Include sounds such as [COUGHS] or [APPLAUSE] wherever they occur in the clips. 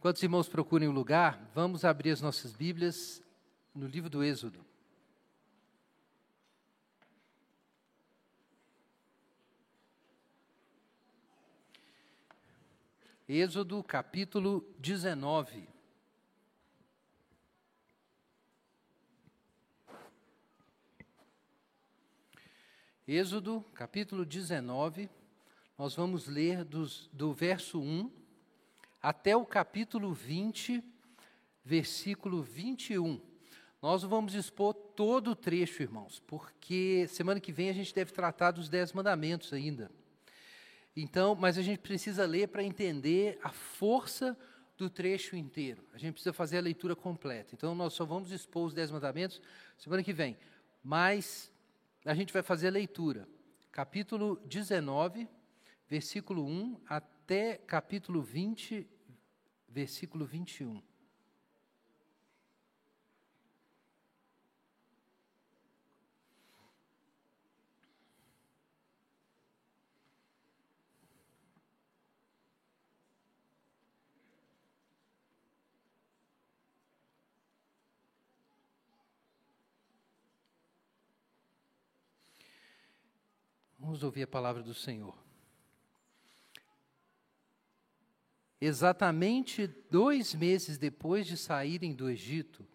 Enquanto os irmãos procurem o lugar, vamos abrir as nossas Bíblias no livro do Êxodo. Êxodo capítulo 19. Êxodo capítulo 19, nós vamos ler dos, do verso 1 até o capítulo 20, versículo 21. Nós vamos expor todo o trecho, irmãos, porque semana que vem a gente deve tratar dos Dez Mandamentos ainda. Então, mas a gente precisa ler para entender a força do trecho inteiro. A gente precisa fazer a leitura completa. Então, nós só vamos expor os Dez Mandamentos semana que vem. Mas a gente vai fazer a leitura. Capítulo 19, versículo 1 até capítulo 20, versículo 21. Vamos ouvir a palavra do Senhor. Exatamente dois meses depois de saírem do Egito,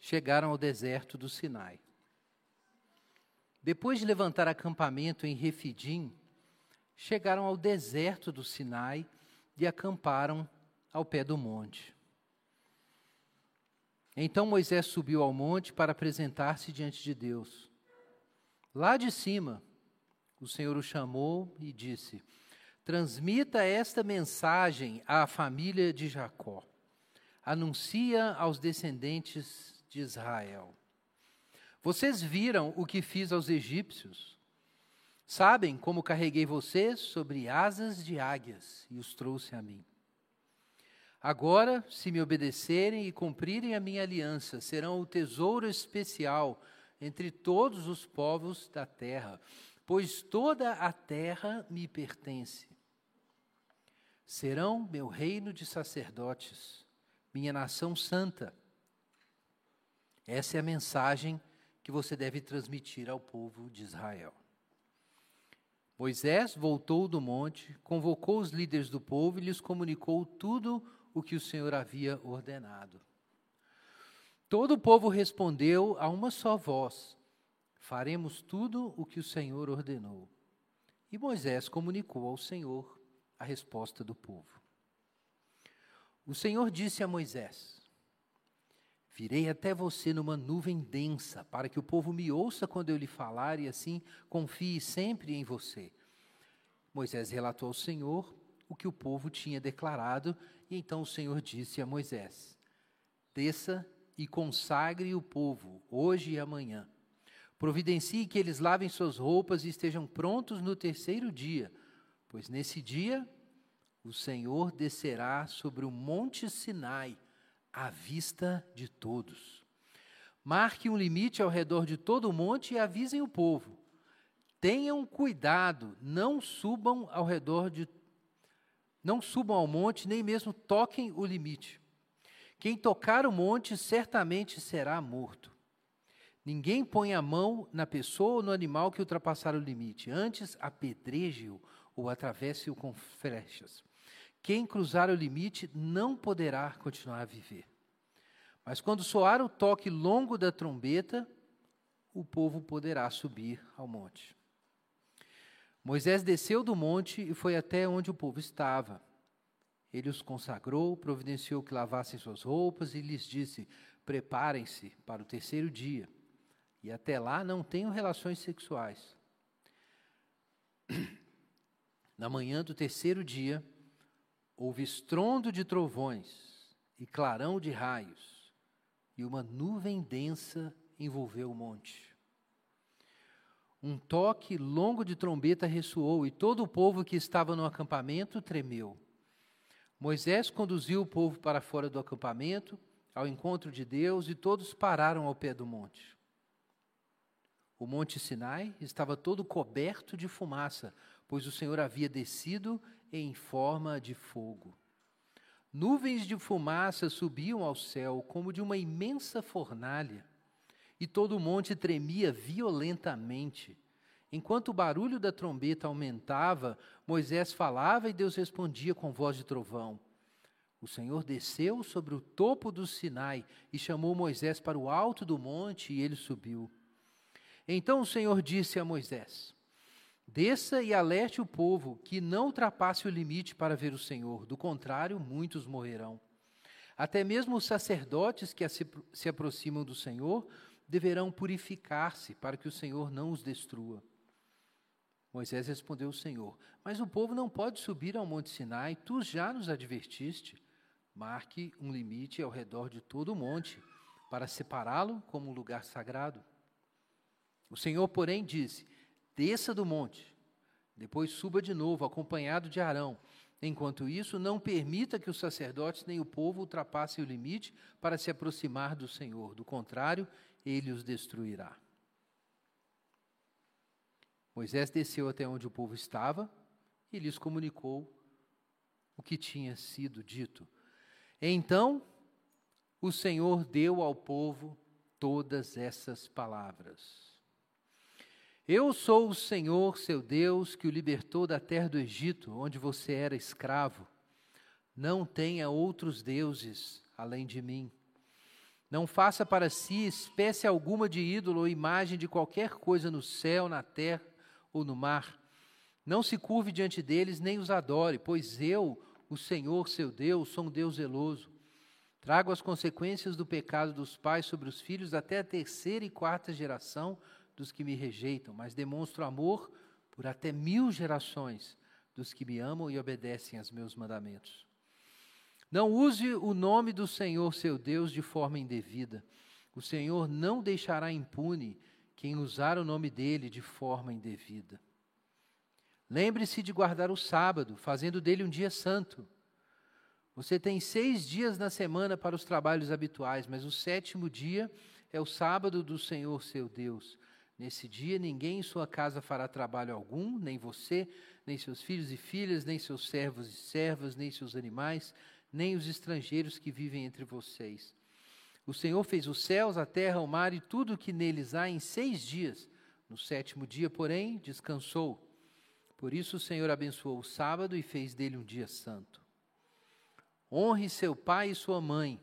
chegaram ao deserto do Sinai. Depois de levantar acampamento em Refidim, chegaram ao deserto do Sinai e acamparam ao pé do monte. Então Moisés subiu ao monte para apresentar-se diante de Deus. Lá de cima, o Senhor o chamou e disse: Transmita esta mensagem à família de Jacó. Anuncia aos descendentes de Israel. Vocês viram o que fiz aos egípcios? Sabem como carreguei vocês sobre asas de águias e os trouxe a mim. Agora, se me obedecerem e cumprirem a minha aliança, serão o tesouro especial entre todos os povos da terra, pois toda a terra me pertence serão meu reino de sacerdotes, minha nação santa. Essa é a mensagem que você deve transmitir ao povo de Israel. Moisés voltou do monte, convocou os líderes do povo e lhes comunicou tudo o que o Senhor havia ordenado. Todo o povo respondeu a uma só voz: Faremos tudo o que o Senhor ordenou. E Moisés comunicou ao Senhor a resposta do povo. O Senhor disse a Moisés: Virei até você numa nuvem densa, para que o povo me ouça quando eu lhe falar e assim confie sempre em você. Moisés relatou ao Senhor o que o povo tinha declarado, e então o Senhor disse a Moisés: Desça e consagre o povo, hoje e amanhã. Providencie que eles lavem suas roupas e estejam prontos no terceiro dia Pois nesse dia o Senhor descerá sobre o monte Sinai, à vista de todos. Marque um limite ao redor de todo o monte e avisem o povo. Tenham cuidado, não subam ao redor de não subam ao monte, nem mesmo toquem o limite. Quem tocar o monte certamente será morto. Ninguém põe a mão na pessoa ou no animal que ultrapassar o limite, antes apedreje-o ou atravesse-o com flechas. Quem cruzar o limite não poderá continuar a viver. Mas quando soar o toque longo da trombeta, o povo poderá subir ao monte. Moisés desceu do monte e foi até onde o povo estava. Ele os consagrou, providenciou que lavassem suas roupas e lhes disse: Preparem-se para o terceiro dia, e até lá não tenham relações sexuais. Na manhã do terceiro dia, houve estrondo de trovões e clarão de raios, e uma nuvem densa envolveu o monte. Um toque longo de trombeta ressoou, e todo o povo que estava no acampamento tremeu. Moisés conduziu o povo para fora do acampamento, ao encontro de Deus, e todos pararam ao pé do monte. O monte Sinai estava todo coberto de fumaça, pois o Senhor havia descido em forma de fogo. Nuvens de fumaça subiam ao céu como de uma imensa fornalha, e todo o monte tremia violentamente. Enquanto o barulho da trombeta aumentava, Moisés falava e Deus respondia com voz de trovão. O Senhor desceu sobre o topo do Sinai e chamou Moisés para o alto do monte e ele subiu. Então o Senhor disse a Moisés: Desça e alerte o povo que não ultrapasse o limite para ver o Senhor, do contrário, muitos morrerão. Até mesmo os sacerdotes que se aproximam do Senhor deverão purificar-se para que o Senhor não os destrua. Moisés respondeu ao Senhor: Mas o povo não pode subir ao Monte Sinai, tu já nos advertiste. Marque um limite ao redor de todo o monte, para separá-lo como um lugar sagrado. O Senhor, porém, disse: Desça do monte, depois suba de novo, acompanhado de Arão. Enquanto isso, não permita que os sacerdotes nem o povo ultrapassem o limite para se aproximar do Senhor. Do contrário, ele os destruirá. Moisés desceu até onde o povo estava e lhes comunicou o que tinha sido dito. Então, o Senhor deu ao povo todas essas palavras. Eu sou o Senhor, seu Deus, que o libertou da terra do Egito, onde você era escravo. Não tenha outros deuses além de mim. Não faça para si espécie alguma de ídolo ou imagem de qualquer coisa no céu, na terra ou no mar. Não se curve diante deles, nem os adore, pois eu, o Senhor seu Deus, sou um Deus zeloso. Trago as consequências do pecado dos pais sobre os filhos até a terceira e quarta geração dos que me rejeitam, mas demonstro amor por até mil gerações dos que me amam e obedecem aos meus mandamentos. Não use o nome do Senhor seu Deus de forma indevida. O Senhor não deixará impune quem usar o nome dele de forma indevida. Lembre-se de guardar o sábado, fazendo dele um dia santo. Você tem seis dias na semana para os trabalhos habituais, mas o sétimo dia é o sábado do Senhor seu Deus. Nesse dia ninguém em sua casa fará trabalho algum, nem você, nem seus filhos e filhas, nem seus servos e servas, nem seus animais, nem os estrangeiros que vivem entre vocês. O Senhor fez os céus, a terra, o mar e tudo o que neles há em seis dias. No sétimo dia, porém, descansou. Por isso o Senhor abençoou o sábado e fez dele um dia santo. Honre seu pai e sua mãe.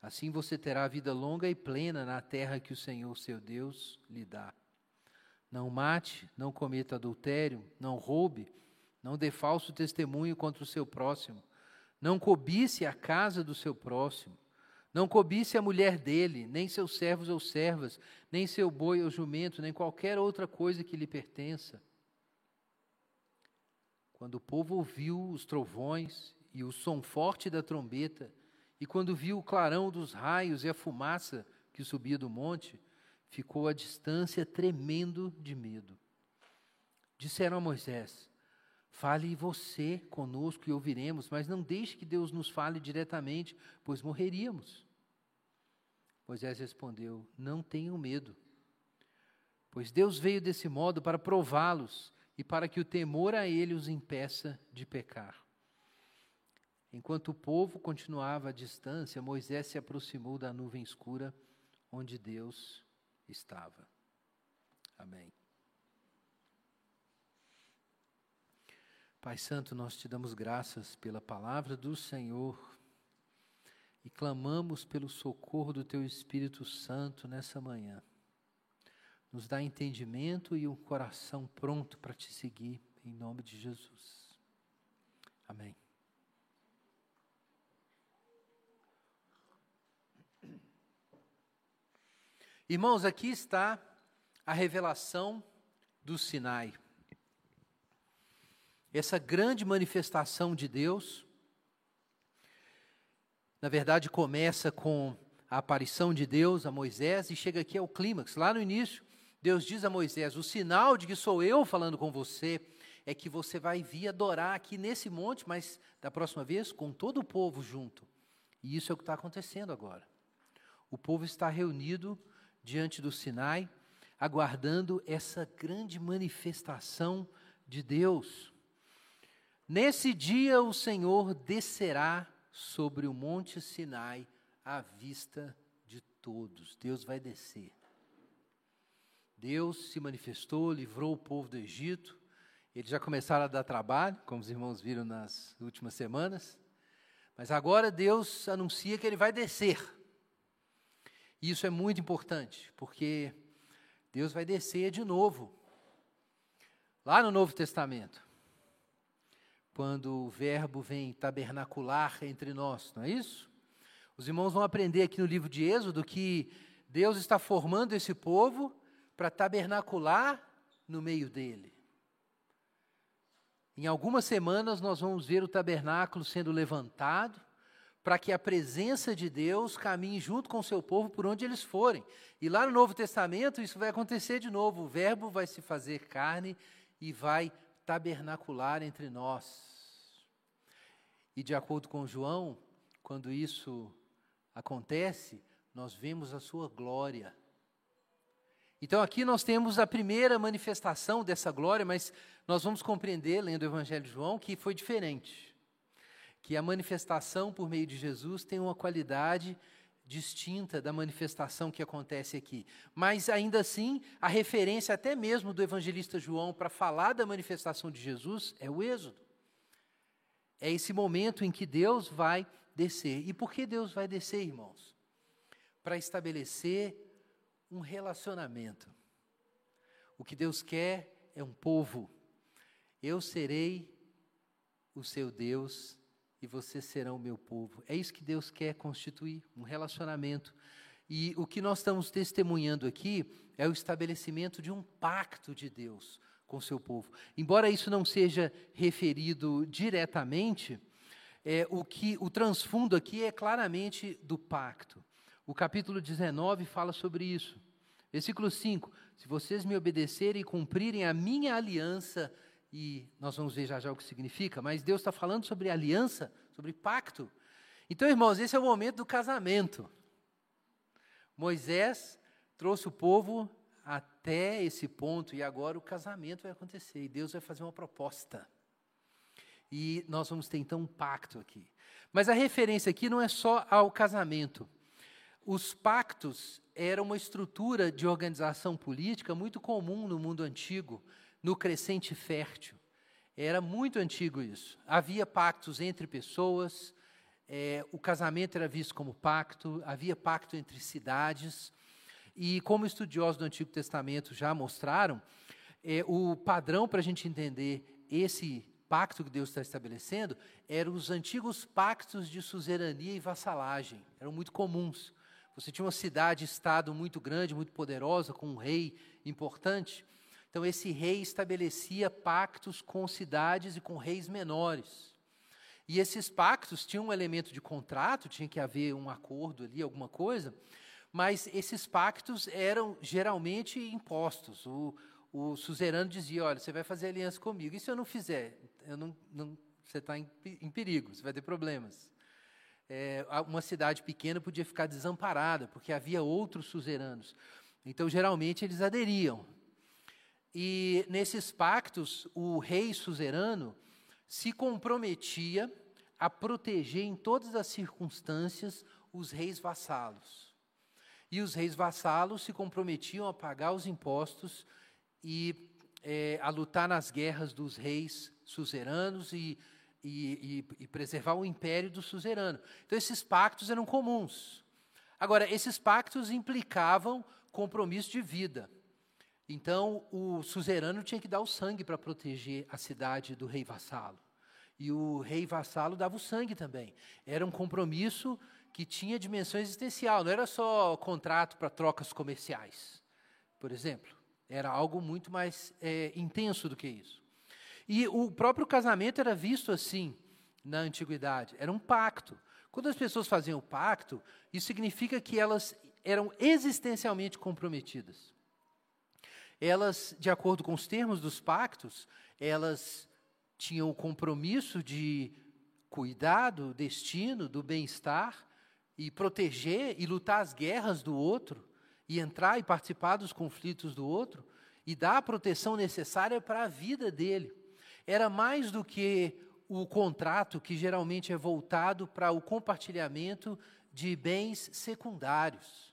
Assim você terá vida longa e plena na terra que o Senhor, seu Deus, lhe dá. Não mate, não cometa adultério, não roube, não dê falso testemunho contra o seu próximo. Não cobice a casa do seu próximo não cobice a mulher dele, nem seus servos ou servas, nem seu boi ou jumento, nem qualquer outra coisa que lhe pertença. Quando o povo ouviu os trovões e o som forte da trombeta, e quando viu o clarão dos raios e a fumaça que subia do monte, ficou à distância tremendo de medo. Disseram a Moisés: Fale você conosco e ouviremos, mas não deixe que Deus nos fale diretamente, pois morreríamos. Moisés respondeu: Não tenham medo, pois Deus veio desse modo para prová-los e para que o temor a Ele os impeça de pecar. Enquanto o povo continuava à distância, Moisés se aproximou da nuvem escura onde Deus estava. Amém. Pai Santo, nós te damos graças pela palavra do Senhor e clamamos pelo socorro do Teu Espírito Santo nessa manhã. Nos dá entendimento e um coração pronto para te seguir, em nome de Jesus. Amém. Irmãos, aqui está a revelação do Sinai. Essa grande manifestação de Deus na verdade, começa com a aparição de Deus a Moisés e chega aqui ao clímax. Lá no início, Deus diz a Moisés: O sinal de que sou eu falando com você é que você vai vir adorar aqui nesse monte, mas da próxima vez com todo o povo junto. E isso é o que está acontecendo agora. O povo está reunido diante do Sinai, aguardando essa grande manifestação de Deus. Nesse dia o Senhor descerá sobre o monte Sinai à vista de todos. Deus vai descer. Deus se manifestou, livrou o povo do Egito. Eles já começaram a dar trabalho, como os irmãos viram nas últimas semanas. Mas agora Deus anuncia que ele vai descer. E isso é muito importante, porque Deus vai descer de novo. Lá no Novo Testamento, quando o Verbo vem tabernacular entre nós, não é isso? Os irmãos vão aprender aqui no livro de Êxodo que Deus está formando esse povo para tabernacular no meio dele. Em algumas semanas nós vamos ver o tabernáculo sendo levantado para que a presença de Deus caminhe junto com o seu povo por onde eles forem. E lá no Novo Testamento isso vai acontecer de novo. O Verbo vai se fazer carne e vai tabernacular entre nós. E de acordo com João, quando isso acontece, nós vemos a sua glória. Então aqui nós temos a primeira manifestação dessa glória, mas nós vamos compreender, lendo o Evangelho de João, que foi diferente. Que a manifestação por meio de Jesus tem uma qualidade distinta da manifestação que acontece aqui. Mas ainda assim, a referência até mesmo do evangelista João para falar da manifestação de Jesus é o Êxodo. É esse momento em que Deus vai descer. E por que Deus vai descer, irmãos? Para estabelecer um relacionamento. O que Deus quer é um povo. Eu serei o seu Deus e vocês serão o meu povo. É isso que Deus quer constituir, um relacionamento. E o que nós estamos testemunhando aqui é o estabelecimento de um pacto de Deus com o seu povo. Embora isso não seja referido diretamente, é, o que o transfundo aqui é claramente do pacto. O capítulo 19 fala sobre isso. Versículo 5: Se vocês me obedecerem e cumprirem a minha aliança, e nós vamos ver já já o que significa, mas Deus está falando sobre aliança, sobre pacto. Então, irmãos, esse é o momento do casamento. Moisés trouxe o povo até esse ponto e agora o casamento vai acontecer e Deus vai fazer uma proposta. E nós vamos ter então um pacto aqui. Mas a referência aqui não é só ao casamento. Os pactos eram uma estrutura de organização política muito comum no mundo antigo, no crescente fértil. Era muito antigo isso. Havia pactos entre pessoas, é, o casamento era visto como pacto, havia pacto entre cidades. E como estudiosos do Antigo Testamento já mostraram, é, o padrão para a gente entender esse pacto que Deus está estabelecendo eram os antigos pactos de suzerania e vassalagem, eram muito comuns. Você tinha uma cidade-estado muito grande, muito poderosa, com um rei importante. Então, esse rei estabelecia pactos com cidades e com reis menores. E esses pactos tinham um elemento de contrato, tinha que haver um acordo ali, alguma coisa, mas esses pactos eram geralmente impostos. O, o suzerano dizia: Olha, você vai fazer aliança comigo, e se eu não fizer? Eu não, não você está em, em perigo, você vai ter problemas é, uma cidade pequena podia ficar desamparada, porque havia outros suzeranos. Então, geralmente, eles aderiam. E nesses pactos, o rei suzerano se comprometia a proteger em todas as circunstâncias os reis vassalos. E os reis vassalos se comprometiam a pagar os impostos e é, a lutar nas guerras dos reis suzeranos e e, e, e preservar o império do suzerano. Então, esses pactos eram comuns. Agora, esses pactos implicavam compromisso de vida. Então, o suzerano tinha que dar o sangue para proteger a cidade do rei vassalo. E o rei vassalo dava o sangue também. Era um compromisso que tinha dimensão existencial, não era só contrato para trocas comerciais, por exemplo. Era algo muito mais é, intenso do que isso. E o próprio casamento era visto assim na antiguidade, era um pacto. Quando as pessoas faziam o pacto, isso significa que elas eram existencialmente comprometidas. Elas, de acordo com os termos dos pactos, elas tinham o compromisso de cuidar do destino, do bem-estar, e proteger e lutar as guerras do outro, e entrar e participar dos conflitos do outro, e dar a proteção necessária para a vida dele era mais do que o contrato que geralmente é voltado para o compartilhamento de bens secundários.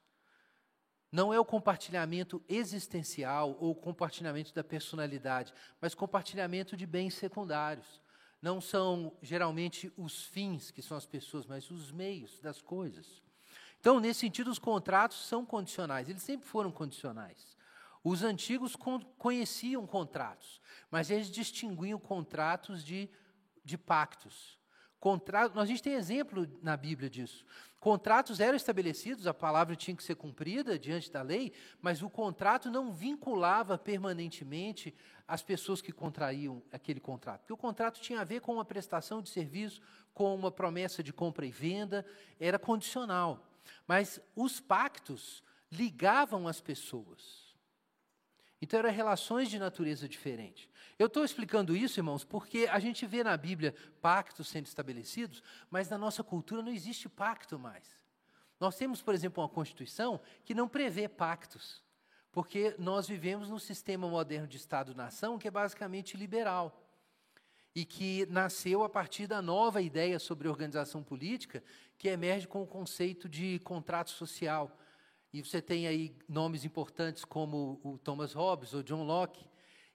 Não é o compartilhamento existencial ou o compartilhamento da personalidade, mas compartilhamento de bens secundários. Não são geralmente os fins que são as pessoas, mas os meios das coisas. Então, nesse sentido, os contratos são condicionais, eles sempre foram condicionais. Os antigos conheciam contratos, mas eles distinguiam contratos de, de pactos. Contrato, a gente tem exemplo na Bíblia disso. Contratos eram estabelecidos, a palavra tinha que ser cumprida diante da lei, mas o contrato não vinculava permanentemente as pessoas que contraíam aquele contrato. Porque o contrato tinha a ver com uma prestação de serviço, com uma promessa de compra e venda, era condicional. Mas os pactos ligavam as pessoas. Então eram relações de natureza diferente. Eu estou explicando isso, irmãos, porque a gente vê na Bíblia pactos sendo estabelecidos, mas na nossa cultura não existe pacto mais. Nós temos, por exemplo, uma Constituição que não prevê pactos, porque nós vivemos num sistema moderno de Estado-nação que é basicamente liberal e que nasceu a partir da nova ideia sobre organização política, que emerge com o conceito de contrato social. E você tem aí nomes importantes como o Thomas Hobbes ou John Locke,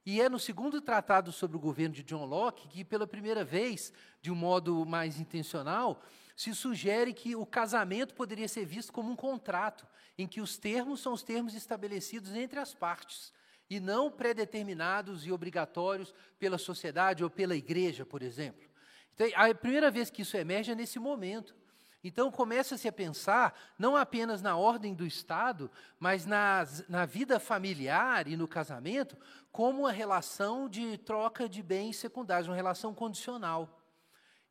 e é no segundo tratado sobre o governo de John Locke que, pela primeira vez, de um modo mais intencional, se sugere que o casamento poderia ser visto como um contrato, em que os termos são os termos estabelecidos entre as partes, e não predeterminados e obrigatórios pela sociedade ou pela igreja, por exemplo. Então, a primeira vez que isso emerge é nesse momento. Então começa-se a pensar não apenas na ordem do Estado, mas nas, na vida familiar e no casamento, como uma relação de troca de bens secundários, uma relação condicional.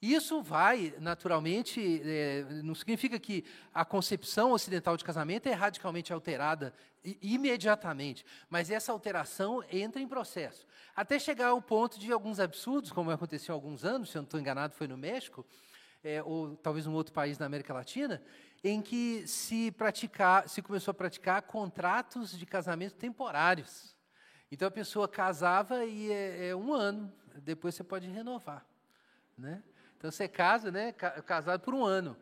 Isso vai, naturalmente, é, não significa que a concepção ocidental de casamento é radicalmente alterada imediatamente, mas essa alteração entra em processo. Até chegar ao ponto de alguns absurdos, como aconteceu há alguns anos, se eu não estou enganado, foi no México, é, ou talvez um outro país da América Latina, em que se, praticar, se começou a praticar contratos de casamento temporários. Então a pessoa casava e é, é um ano, depois você pode renovar. Né? Então você casa, né, casado por um ano.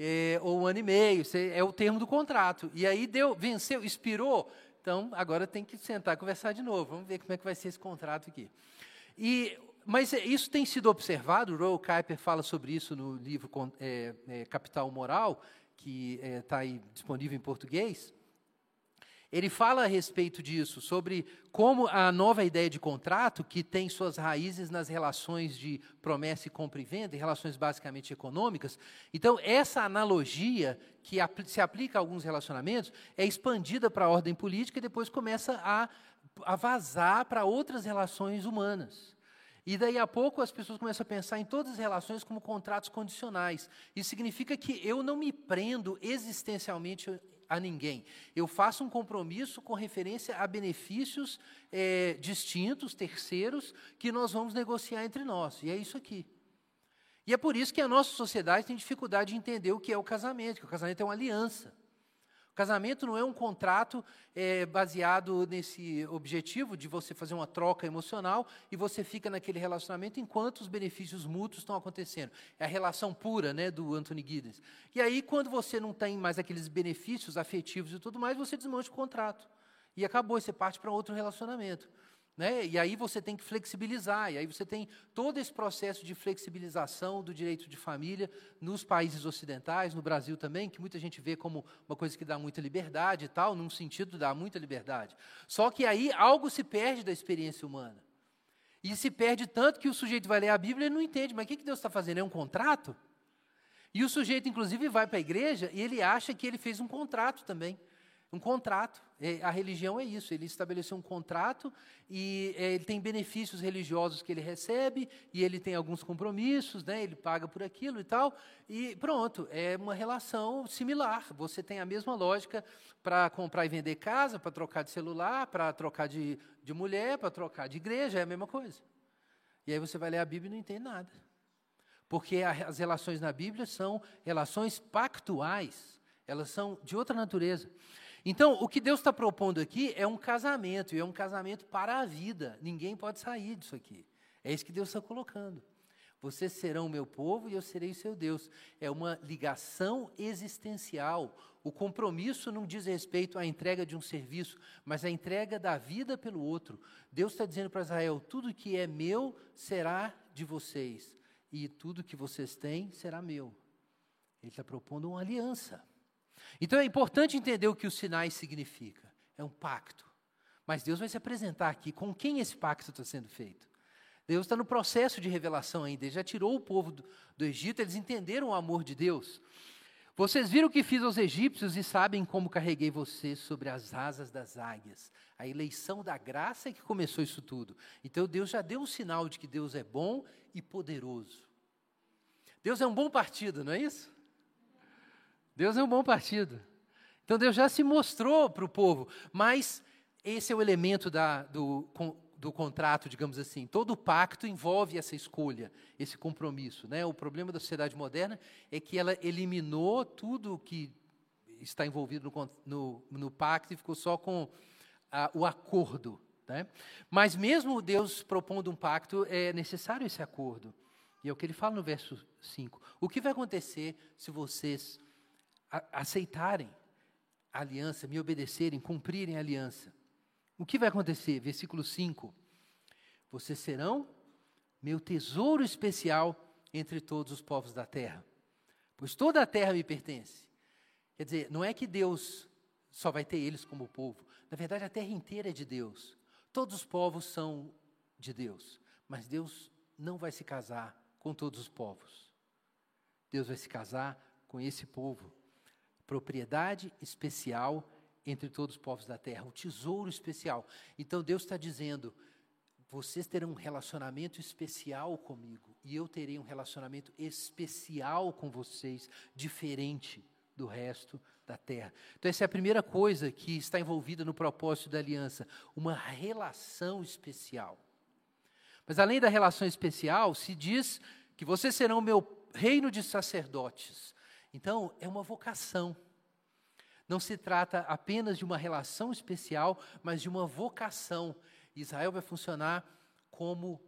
É, ou um ano e meio, você, é o termo do contrato. E aí deu, venceu, expirou, então agora tem que sentar e conversar de novo. Vamos ver como é que vai ser esse contrato aqui. E mas é, isso tem sido observado, Roel Kuiper fala sobre isso no livro é, é, Capital Moral, que está é, disponível em português. Ele fala a respeito disso, sobre como a nova ideia de contrato, que tem suas raízes nas relações de promessa e compra e venda, em relações basicamente econômicas. Então, essa analogia que se aplica a alguns relacionamentos é expandida para a ordem política e depois começa a, a vazar para outras relações humanas. E daí a pouco as pessoas começam a pensar em todas as relações como contratos condicionais. Isso significa que eu não me prendo existencialmente a ninguém. Eu faço um compromisso com referência a benefícios é, distintos, terceiros, que nós vamos negociar entre nós. E é isso aqui. E é por isso que a nossa sociedade tem dificuldade de entender o que é o casamento, que o casamento é uma aliança. Casamento não é um contrato é, baseado nesse objetivo de você fazer uma troca emocional e você fica naquele relacionamento enquanto os benefícios mútuos estão acontecendo. É a relação pura né, do Anthony Giddens. E aí, quando você não tem mais aqueles benefícios afetivos e tudo mais, você desmancha o contrato. E acabou, você parte para outro relacionamento. Né? E aí você tem que flexibilizar, e aí você tem todo esse processo de flexibilização do direito de família nos países ocidentais, no Brasil também, que muita gente vê como uma coisa que dá muita liberdade e tal, num sentido dá muita liberdade. Só que aí algo se perde da experiência humana. E se perde tanto que o sujeito vai ler a Bíblia e não entende, mas o que Deus está fazendo? É um contrato? E o sujeito, inclusive, vai para a igreja e ele acha que ele fez um contrato também. Um contrato. É, a religião é isso. Ele estabeleceu um contrato e é, ele tem benefícios religiosos que ele recebe e ele tem alguns compromissos, né? Ele paga por aquilo e tal. E pronto, é uma relação similar. Você tem a mesma lógica para comprar e vender casa, para trocar de celular, para trocar de, de mulher, para trocar de igreja, é a mesma coisa. E aí você vai ler a Bíblia e não entende nada. Porque as relações na Bíblia são relações pactuais, elas são de outra natureza. Então, o que Deus está propondo aqui é um casamento, e é um casamento para a vida. Ninguém pode sair disso aqui. É isso que Deus está colocando. Vocês serão meu povo e eu serei seu Deus. É uma ligação existencial. O compromisso não diz respeito à entrega de um serviço, mas à entrega da vida pelo outro. Deus está dizendo para Israel: tudo que é meu será de vocês, e tudo que vocês têm será meu. Ele está propondo uma aliança. Então é importante entender o que o Sinai significa. É um pacto. Mas Deus vai se apresentar aqui com quem esse pacto está sendo feito. Deus está no processo de revelação ainda. Ele já tirou o povo do, do Egito, eles entenderam o amor de Deus. Vocês viram o que fiz aos egípcios e sabem como carreguei vocês sobre as asas das águias. A eleição da graça é que começou isso tudo. Então Deus já deu um sinal de que Deus é bom e poderoso. Deus é um bom partido, não é isso? Deus é um bom partido. Então Deus já se mostrou para o povo, mas esse é o elemento da, do, do contrato, digamos assim. Todo pacto envolve essa escolha, esse compromisso. Né? O problema da sociedade moderna é que ela eliminou tudo que está envolvido no, no, no, pacto e ficou só com a, o acordo. Né? Mas mesmo Deus propondo um pacto, é necessário esse acordo. E é o que ele fala no verso 5. O que vai acontecer se vocês aceitarem a aliança, me obedecerem, cumprirem a aliança? O que vai acontecer? Versículo 5: Vocês serão meu tesouro especial entre todos os povos da terra, pois toda a terra me pertence. Quer dizer, não é que Deus só vai ter eles como povo, na verdade a terra inteira é de Deus. Todos os povos são de Deus, mas Deus não vai se casar com todos os povos. Deus vai se casar com esse povo. Propriedade especial entre todos os povos da terra, um tesouro especial. Então Deus está dizendo: vocês terão um relacionamento especial comigo, e eu terei um relacionamento especial com vocês, diferente do resto da terra. Então, essa é a primeira coisa que está envolvida no propósito da aliança, uma relação especial. Mas além da relação especial, se diz que vocês serão meu reino de sacerdotes. Então, é uma vocação. Não se trata apenas de uma relação especial, mas de uma vocação. Israel vai funcionar como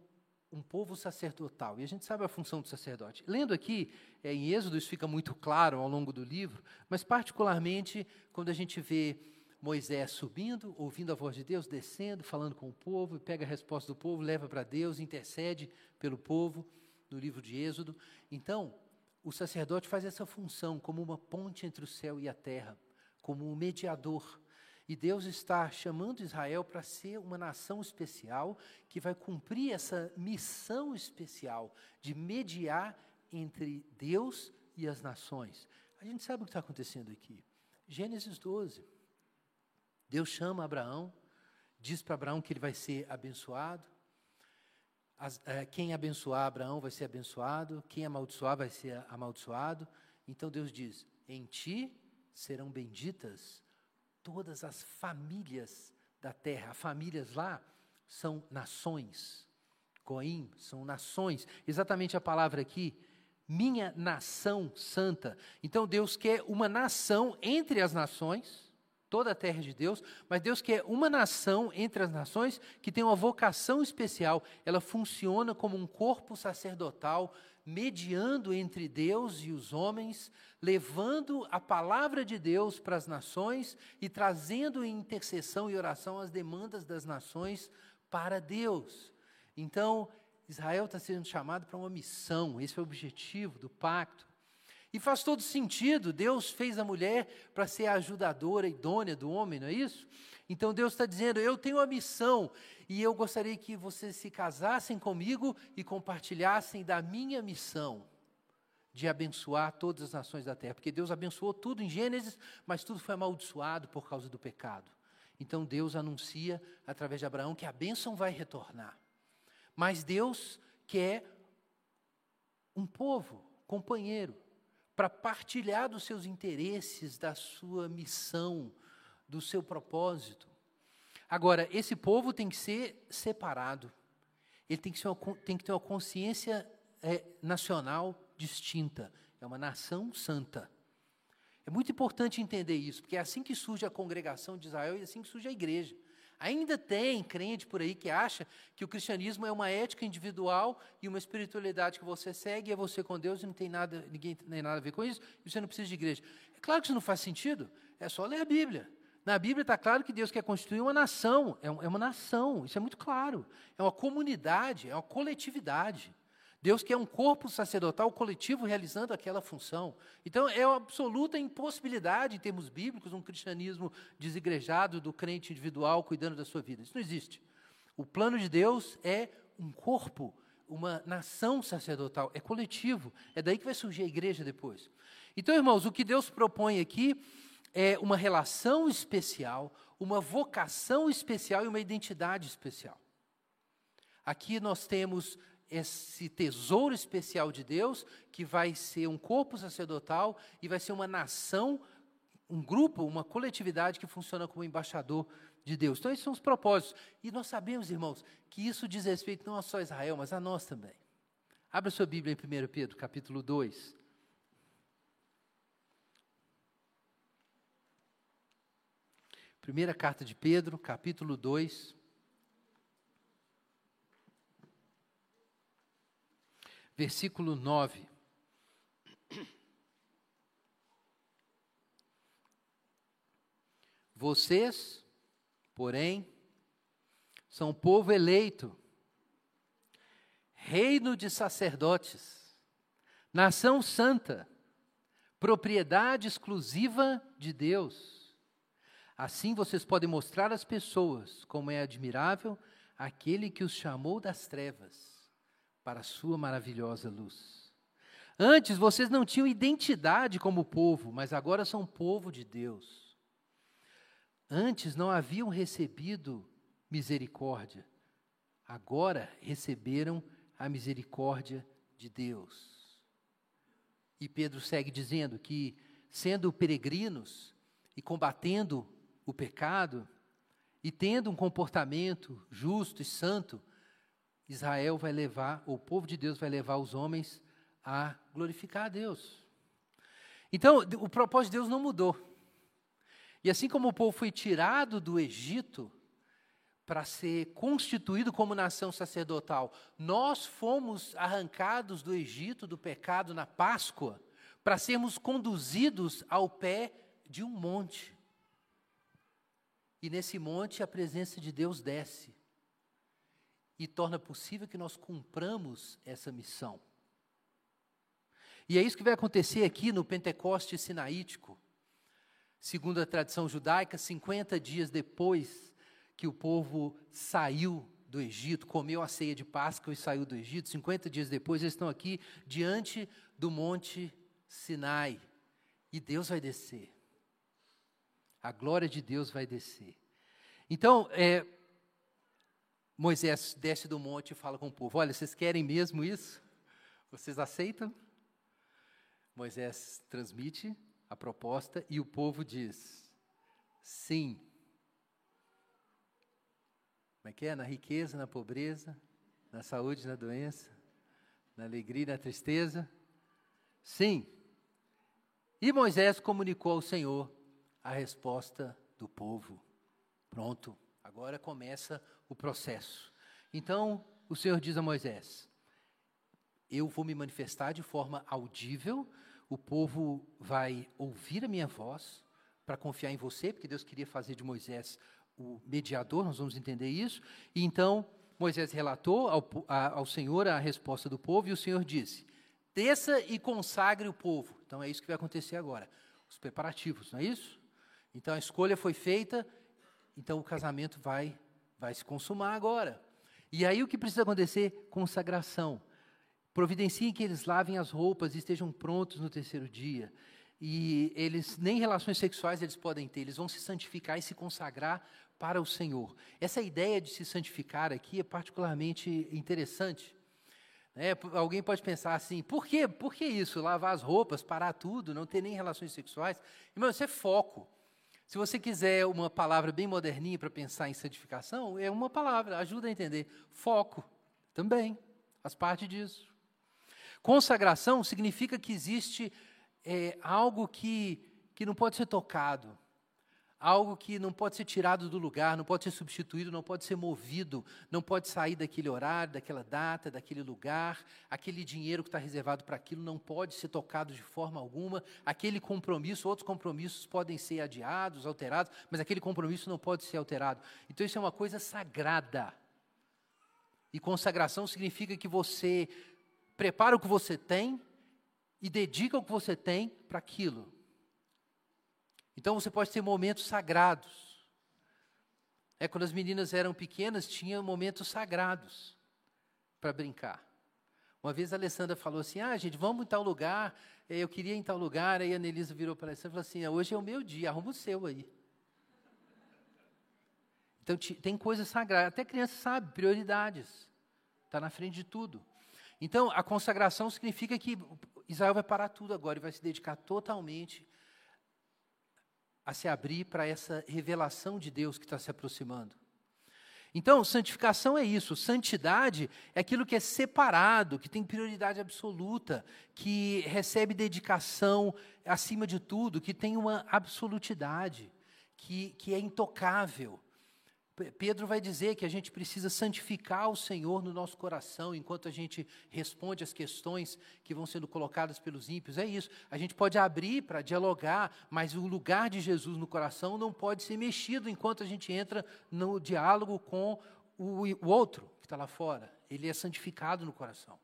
um povo sacerdotal. E a gente sabe a função do sacerdote. Lendo aqui, é, em Êxodo, isso fica muito claro ao longo do livro, mas particularmente quando a gente vê Moisés subindo, ouvindo a voz de Deus, descendo, falando com o povo, pega a resposta do povo, leva para Deus, intercede pelo povo, no livro de Êxodo. Então, o sacerdote faz essa função como uma ponte entre o céu e a terra como um mediador. E Deus está chamando Israel para ser uma nação especial que vai cumprir essa missão especial de mediar entre Deus e as nações. A gente sabe o que está acontecendo aqui. Gênesis 12. Deus chama Abraão, diz para Abraão que ele vai ser abençoado. As, é, quem abençoar Abraão vai ser abençoado, quem amaldiçoar vai ser amaldiçoado. Então Deus diz: Em ti serão benditas todas as famílias da terra. Famílias lá são nações. Goim são nações. Exatamente a palavra aqui, minha nação santa. Então Deus quer uma nação entre as nações, toda a terra de Deus, mas Deus quer uma nação entre as nações que tem uma vocação especial. Ela funciona como um corpo sacerdotal mediando entre Deus e os homens, levando a palavra de Deus para as nações e trazendo em intercessão e oração as demandas das nações para Deus. Então, Israel está sendo chamado para uma missão, esse é o objetivo do pacto. E faz todo sentido, Deus fez a mulher para ser a ajudadora idônea do homem, não é isso? Então Deus está dizendo: eu tenho uma missão e eu gostaria que vocês se casassem comigo e compartilhassem da minha missão de abençoar todas as nações da terra. Porque Deus abençoou tudo em Gênesis, mas tudo foi amaldiçoado por causa do pecado. Então Deus anuncia através de Abraão que a bênção vai retornar. Mas Deus quer um povo, companheiro, para partilhar dos seus interesses, da sua missão, do seu propósito. Agora, esse povo tem que ser separado, ele tem que, uma, tem que ter uma consciência é, nacional distinta, é uma nação santa. É muito importante entender isso, porque é assim que surge a congregação de Israel e é assim que surge a igreja. Ainda tem crente por aí que acha que o cristianismo é uma ética individual e uma espiritualidade que você segue, é você com Deus e não tem nada, ninguém tem nada a ver com isso, e você não precisa de igreja. É claro que isso não faz sentido, é só ler a Bíblia. Na Bíblia está claro que Deus quer constituir uma nação, é, é uma nação, isso é muito claro. É uma comunidade, é uma coletividade. Deus quer um corpo sacerdotal coletivo realizando aquela função. Então, é uma absoluta impossibilidade, em termos bíblicos, um cristianismo desigrejado do crente individual cuidando da sua vida. Isso não existe. O plano de Deus é um corpo, uma nação sacerdotal, é coletivo. É daí que vai surgir a igreja depois. Então, irmãos, o que Deus propõe aqui é uma relação especial, uma vocação especial e uma identidade especial. Aqui nós temos esse tesouro especial de Deus, que vai ser um corpo sacerdotal e vai ser uma nação, um grupo, uma coletividade que funciona como embaixador de Deus. Então, esses são os propósitos. E nós sabemos, irmãos, que isso diz respeito não só a Israel, mas a nós também. Abra sua Bíblia em 1 Pedro, capítulo 2. Primeira carta de Pedro, capítulo 2. Versículo 9. Vocês, porém, são povo eleito, reino de sacerdotes, nação santa, propriedade exclusiva de Deus. Assim vocês podem mostrar às pessoas como é admirável aquele que os chamou das trevas para a sua maravilhosa luz. Antes vocês não tinham identidade como povo, mas agora são povo de Deus. Antes não haviam recebido misericórdia, agora receberam a misericórdia de Deus. E Pedro segue dizendo que, sendo peregrinos e combatendo o pecado, e tendo um comportamento justo e santo, Israel vai levar, o povo de Deus vai levar os homens a glorificar a Deus. Então, o propósito de Deus não mudou. E assim como o povo foi tirado do Egito para ser constituído como nação sacerdotal, nós fomos arrancados do Egito, do pecado, na Páscoa, para sermos conduzidos ao pé de um monte. E nesse monte a presença de Deus desce e torna possível que nós cumpramos essa missão. E é isso que vai acontecer aqui no Pentecoste Sinaítico. Segundo a tradição judaica, 50 dias depois que o povo saiu do Egito, comeu a ceia de Páscoa e saiu do Egito, 50 dias depois eles estão aqui diante do Monte Sinai. E Deus vai descer. A glória de Deus vai descer. Então, é, Moisés desce do monte e fala com o povo: Olha, vocês querem mesmo isso? Vocês aceitam? Moisés transmite a proposta e o povo diz: Sim. Como é que é? Na riqueza, na pobreza, na saúde, na doença, na alegria, na tristeza? Sim. E Moisés comunicou ao Senhor a resposta do povo. Pronto, agora começa o processo. Então, o Senhor diz a Moisés: Eu vou me manifestar de forma audível, o povo vai ouvir a minha voz para confiar em você, porque Deus queria fazer de Moisés o mediador, nós vamos entender isso. E então, Moisés relatou ao, a, ao Senhor a resposta do povo, e o Senhor disse: Desça e consagre o povo. Então é isso que vai acontecer agora. Os preparativos, não é isso? Então a escolha foi feita, então o casamento vai vai se consumar agora. E aí o que precisa acontecer? Consagração. Providenciem que eles lavem as roupas e estejam prontos no terceiro dia. E eles, nem relações sexuais eles podem ter, eles vão se santificar e se consagrar para o Senhor. Essa ideia de se santificar aqui é particularmente interessante. É, alguém pode pensar assim, por quê? Por que isso? Lavar as roupas, parar tudo, não ter nem relações sexuais? Irmão, isso é foco. Se você quiser uma palavra bem moderninha para pensar em santificação, é uma palavra, ajuda a entender. Foco também faz parte disso. Consagração significa que existe é, algo que, que não pode ser tocado, algo que não pode ser tirado do lugar, não pode ser substituído, não pode ser movido, não pode sair daquele horário, daquela data, daquele lugar, aquele dinheiro que está reservado para aquilo não pode ser tocado de forma alguma, aquele compromisso, outros compromissos podem ser adiados, alterados, mas aquele compromisso não pode ser alterado. Então isso é uma coisa sagrada. E consagração significa que você prepara o que você tem e dedica o que você tem para aquilo. Então você pode ter momentos sagrados. É quando as meninas eram pequenas, tinha momentos sagrados para brincar. Uma vez a Alessandra falou assim: "Ah, gente, vamos em tal lugar. Eu queria ir em tal lugar". Aí a Nelisa virou para a Alessandra e falou assim: "Hoje é o meu dia, arruma o seu aí". Então tem coisas sagradas, até criança sabe, prioridades. Está na frente de tudo. Então, a consagração significa que Israel vai parar tudo agora e vai se dedicar totalmente a se abrir para essa revelação de Deus que está se aproximando. Então, santificação é isso, santidade é aquilo que é separado, que tem prioridade absoluta, que recebe dedicação acima de tudo, que tem uma absolutidade, que, que é intocável. Pedro vai dizer que a gente precisa santificar o Senhor no nosso coração enquanto a gente responde às questões que vão sendo colocadas pelos ímpios. É isso. A gente pode abrir para dialogar, mas o lugar de Jesus no coração não pode ser mexido enquanto a gente entra no diálogo com o, o outro que está lá fora. Ele é santificado no coração.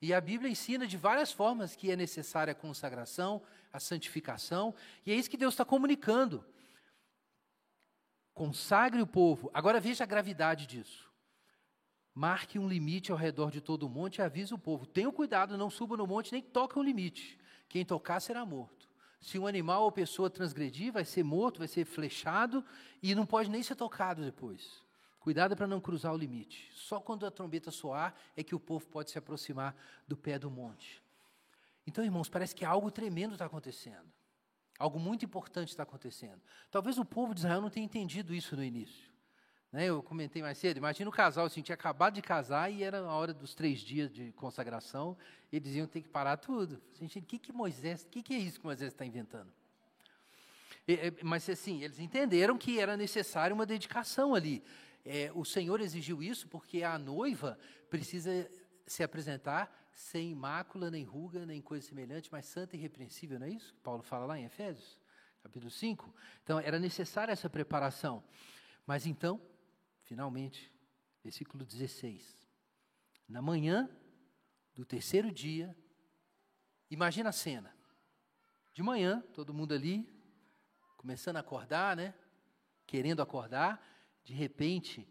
E a Bíblia ensina de várias formas que é necessária a consagração, a santificação, e é isso que Deus está comunicando. Consagre o povo. Agora veja a gravidade disso. Marque um limite ao redor de todo o monte e avise o povo. Tenha cuidado, não suba no monte nem toque o limite. Quem tocar será morto. Se um animal ou pessoa transgredir, vai ser morto, vai ser flechado e não pode nem ser tocado depois. Cuidado para não cruzar o limite. Só quando a trombeta soar é que o povo pode se aproximar do pé do monte. Então, irmãos, parece que algo tremendo está acontecendo. Algo muito importante está acontecendo. Talvez o povo de Israel não tenha entendido isso no início. Né? Eu comentei mais cedo, imagina o casal, assim, tinha acabado de casar e era a hora dos três dias de consagração, eles iam ter que parar tudo. Gente, o que, que Moisés, o que, que é isso que Moisés está inventando? E, mas assim, eles entenderam que era necessário uma dedicação ali. É, o Senhor exigiu isso porque a noiva precisa se apresentar sem mácula, nem ruga, nem coisa semelhante, mas santa e irrepreensível, não é isso? Paulo fala lá em Efésios, capítulo 5. Então, era necessária essa preparação. Mas então, finalmente, versículo 16. Na manhã do terceiro dia, imagina a cena. De manhã, todo mundo ali, começando a acordar, né? Querendo acordar, de repente,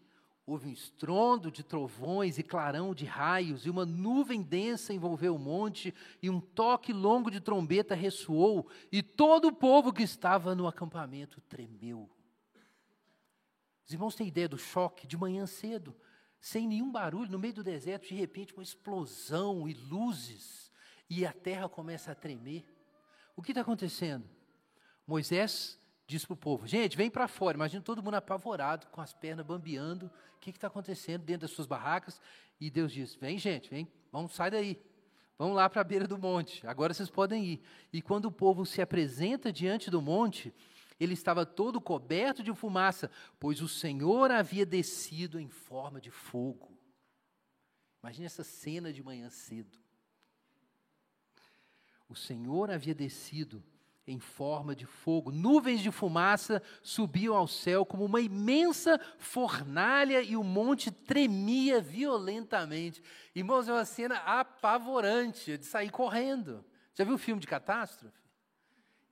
Houve um estrondo de trovões e clarão de raios, e uma nuvem densa envolveu o monte, e um toque longo de trombeta ressoou, e todo o povo que estava no acampamento tremeu. Os irmãos têm ideia do choque de manhã cedo, sem nenhum barulho, no meio do deserto, de repente uma explosão e luzes, e a terra começa a tremer. O que está acontecendo? Moisés diz para o povo: gente, vem para fora. Imagina todo mundo apavorado, com as pernas bambeando. O que está acontecendo dentro das suas barracas? E Deus diz: vem, gente, vem, vamos sair daí. Vamos lá para a beira do monte. Agora vocês podem ir. E quando o povo se apresenta diante do monte, ele estava todo coberto de fumaça, pois o Senhor havia descido em forma de fogo. Imagine essa cena de manhã cedo. O Senhor havia descido em forma de fogo. Nuvens de fumaça subiam ao céu como uma imensa fornalha e o monte tremia violentamente. Irmãos, é uma cena apavorante de sair correndo. Já viu o filme de catástrofe?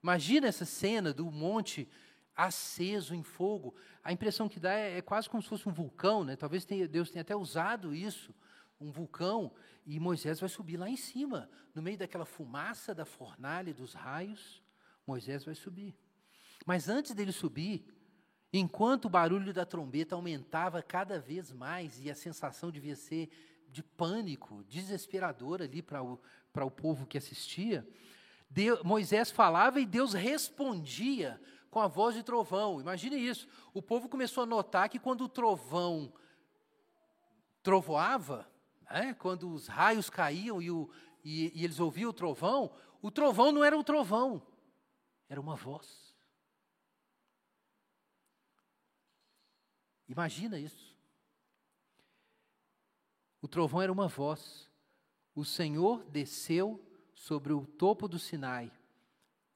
Imagina essa cena do monte aceso em fogo. A impressão que dá é, é quase como se fosse um vulcão, né? Talvez tenha, Deus tenha até usado isso, um vulcão, e Moisés vai subir lá em cima, no meio daquela fumaça da fornalha dos raios. Moisés vai subir. Mas antes dele subir, enquanto o barulho da trombeta aumentava cada vez mais e a sensação devia ser de pânico, desesperadora ali para o, o povo que assistia, Deus, Moisés falava e Deus respondia com a voz de trovão. Imagine isso. O povo começou a notar que quando o trovão trovoava, né, quando os raios caíam e, o, e, e eles ouviam o trovão, o trovão não era um trovão, era uma voz. Imagina isso. O trovão era uma voz. O Senhor desceu sobre o topo do Sinai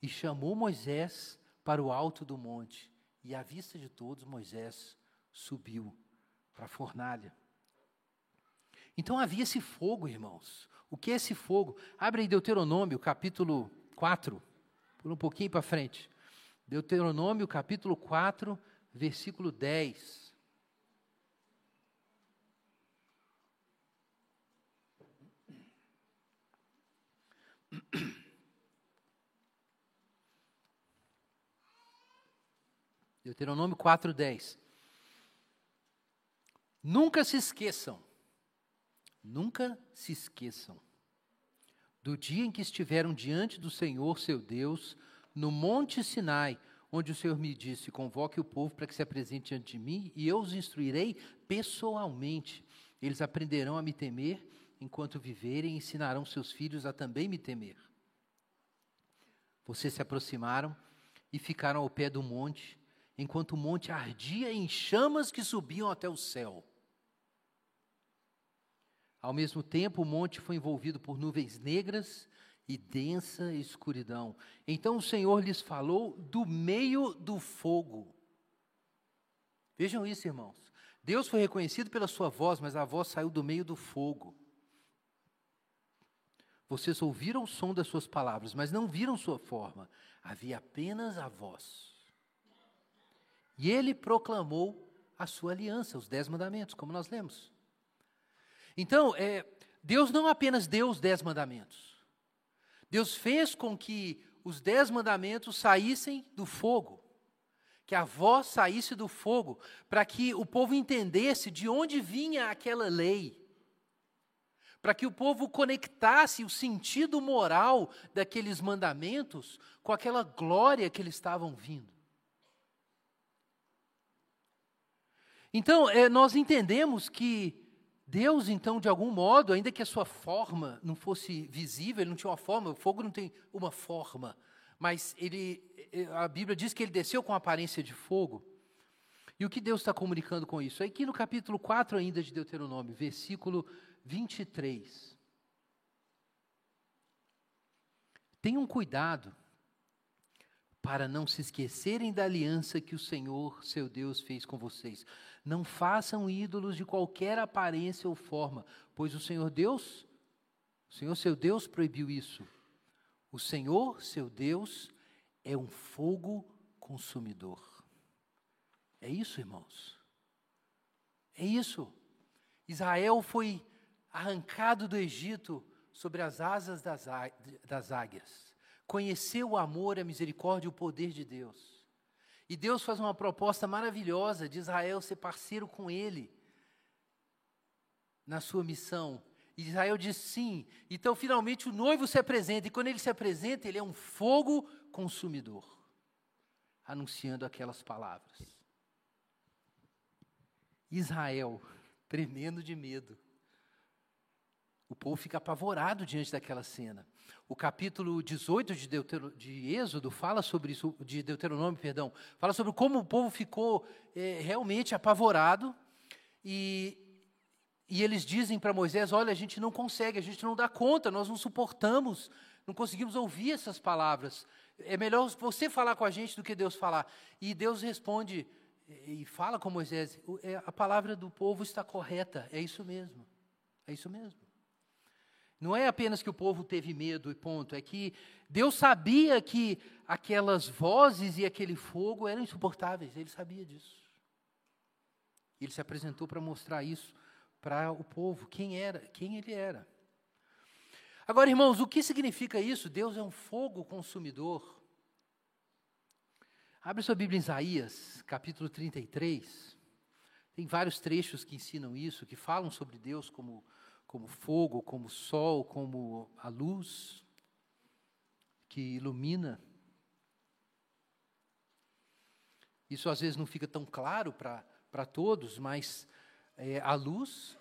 e chamou Moisés para o alto do monte. E à vista de todos, Moisés subiu para a fornalha. Então havia esse fogo, irmãos. O que é esse fogo? Abre aí Deuteronômio, capítulo 4, por um pouquinho para frente. Deuteronômio, capítulo 4, versículo 10. [COUGHS] Deuteronômio 4:10. Nunca se esqueçam, nunca se esqueçam do dia em que estiveram diante do Senhor seu Deus, no Monte Sinai, onde o Senhor me disse: Convoque o povo para que se apresente diante de mim, e eu os instruirei pessoalmente. Eles aprenderão a me temer enquanto viverem e ensinarão seus filhos a também me temer. Vocês se aproximaram e ficaram ao pé do monte, enquanto o monte ardia em chamas que subiam até o céu. Ao mesmo tempo, o monte foi envolvido por nuvens negras e densa escuridão. Então o Senhor lhes falou do meio do fogo. Vejam isso, irmãos. Deus foi reconhecido pela sua voz, mas a voz saiu do meio do fogo. Vocês ouviram o som das suas palavras, mas não viram sua forma. Havia apenas a voz. E ele proclamou a sua aliança, os dez mandamentos, como nós lemos. Então, é, Deus não apenas deu os dez mandamentos. Deus fez com que os dez mandamentos saíssem do fogo, que a voz saísse do fogo, para que o povo entendesse de onde vinha aquela lei, para que o povo conectasse o sentido moral daqueles mandamentos com aquela glória que eles estavam vindo. Então, é, nós entendemos que Deus, então, de algum modo, ainda que a sua forma não fosse visível, ele não tinha uma forma, o fogo não tem uma forma, mas ele, a Bíblia diz que ele desceu com aparência de fogo. E o que Deus está comunicando com isso? Aqui no capítulo 4 ainda de Deuteronômio, versículo 23. Tenham cuidado para não se esquecerem da aliança que o Senhor, seu Deus, fez com vocês. Não façam ídolos de qualquer aparência ou forma, pois o Senhor Deus, o Senhor seu Deus proibiu isso. O Senhor, seu Deus, é um fogo consumidor. É isso, irmãos. É isso. Israel foi arrancado do Egito sobre as asas das, águias. Conheceu o amor, a misericórdia e o poder de Deus. E Deus faz uma proposta maravilhosa de Israel ser parceiro com ele na sua missão. E Israel diz sim. Então, finalmente, o noivo se apresenta. E quando ele se apresenta, ele é um fogo consumidor anunciando aquelas palavras. Israel, tremendo de medo. O povo fica apavorado diante daquela cena. O capítulo 18 de, Deutero, de Êxodo fala sobre isso, de Deuteronômio, perdão, fala sobre como o povo ficou é, realmente apavorado e, e eles dizem para Moisés: Olha, a gente não consegue, a gente não dá conta, nós não suportamos, não conseguimos ouvir essas palavras. É melhor você falar com a gente do que Deus falar. E Deus responde e fala com Moisés: é, A palavra do povo está correta, é isso mesmo, é isso mesmo. Não é apenas que o povo teve medo e ponto, é que Deus sabia que aquelas vozes e aquele fogo eram insuportáveis, ele sabia disso. Ele se apresentou para mostrar isso para o povo, quem era, quem ele era. Agora, irmãos, o que significa isso? Deus é um fogo consumidor. Abre sua Bíblia em Isaías, capítulo 33. Tem vários trechos que ensinam isso, que falam sobre Deus como como fogo, como sol, como a luz que ilumina. Isso às vezes não fica tão claro para todos, mas é, a luz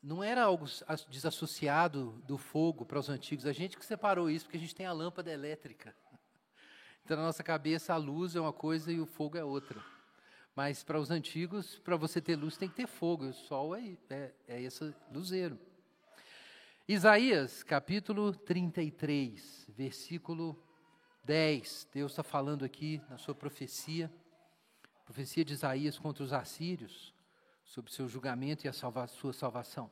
não era algo desassociado do fogo para os antigos. A gente que separou isso, porque a gente tem a lâmpada elétrica. [LAUGHS] Então, na nossa cabeça, a luz é uma coisa e o fogo é outra. Mas para os antigos, para você ter luz, tem que ter fogo. O sol é, é, é esse luzeiro. Isaías, capítulo 33, versículo 10. Deus está falando aqui na sua profecia, profecia de Isaías contra os assírios, sobre seu julgamento e a salva sua salvação.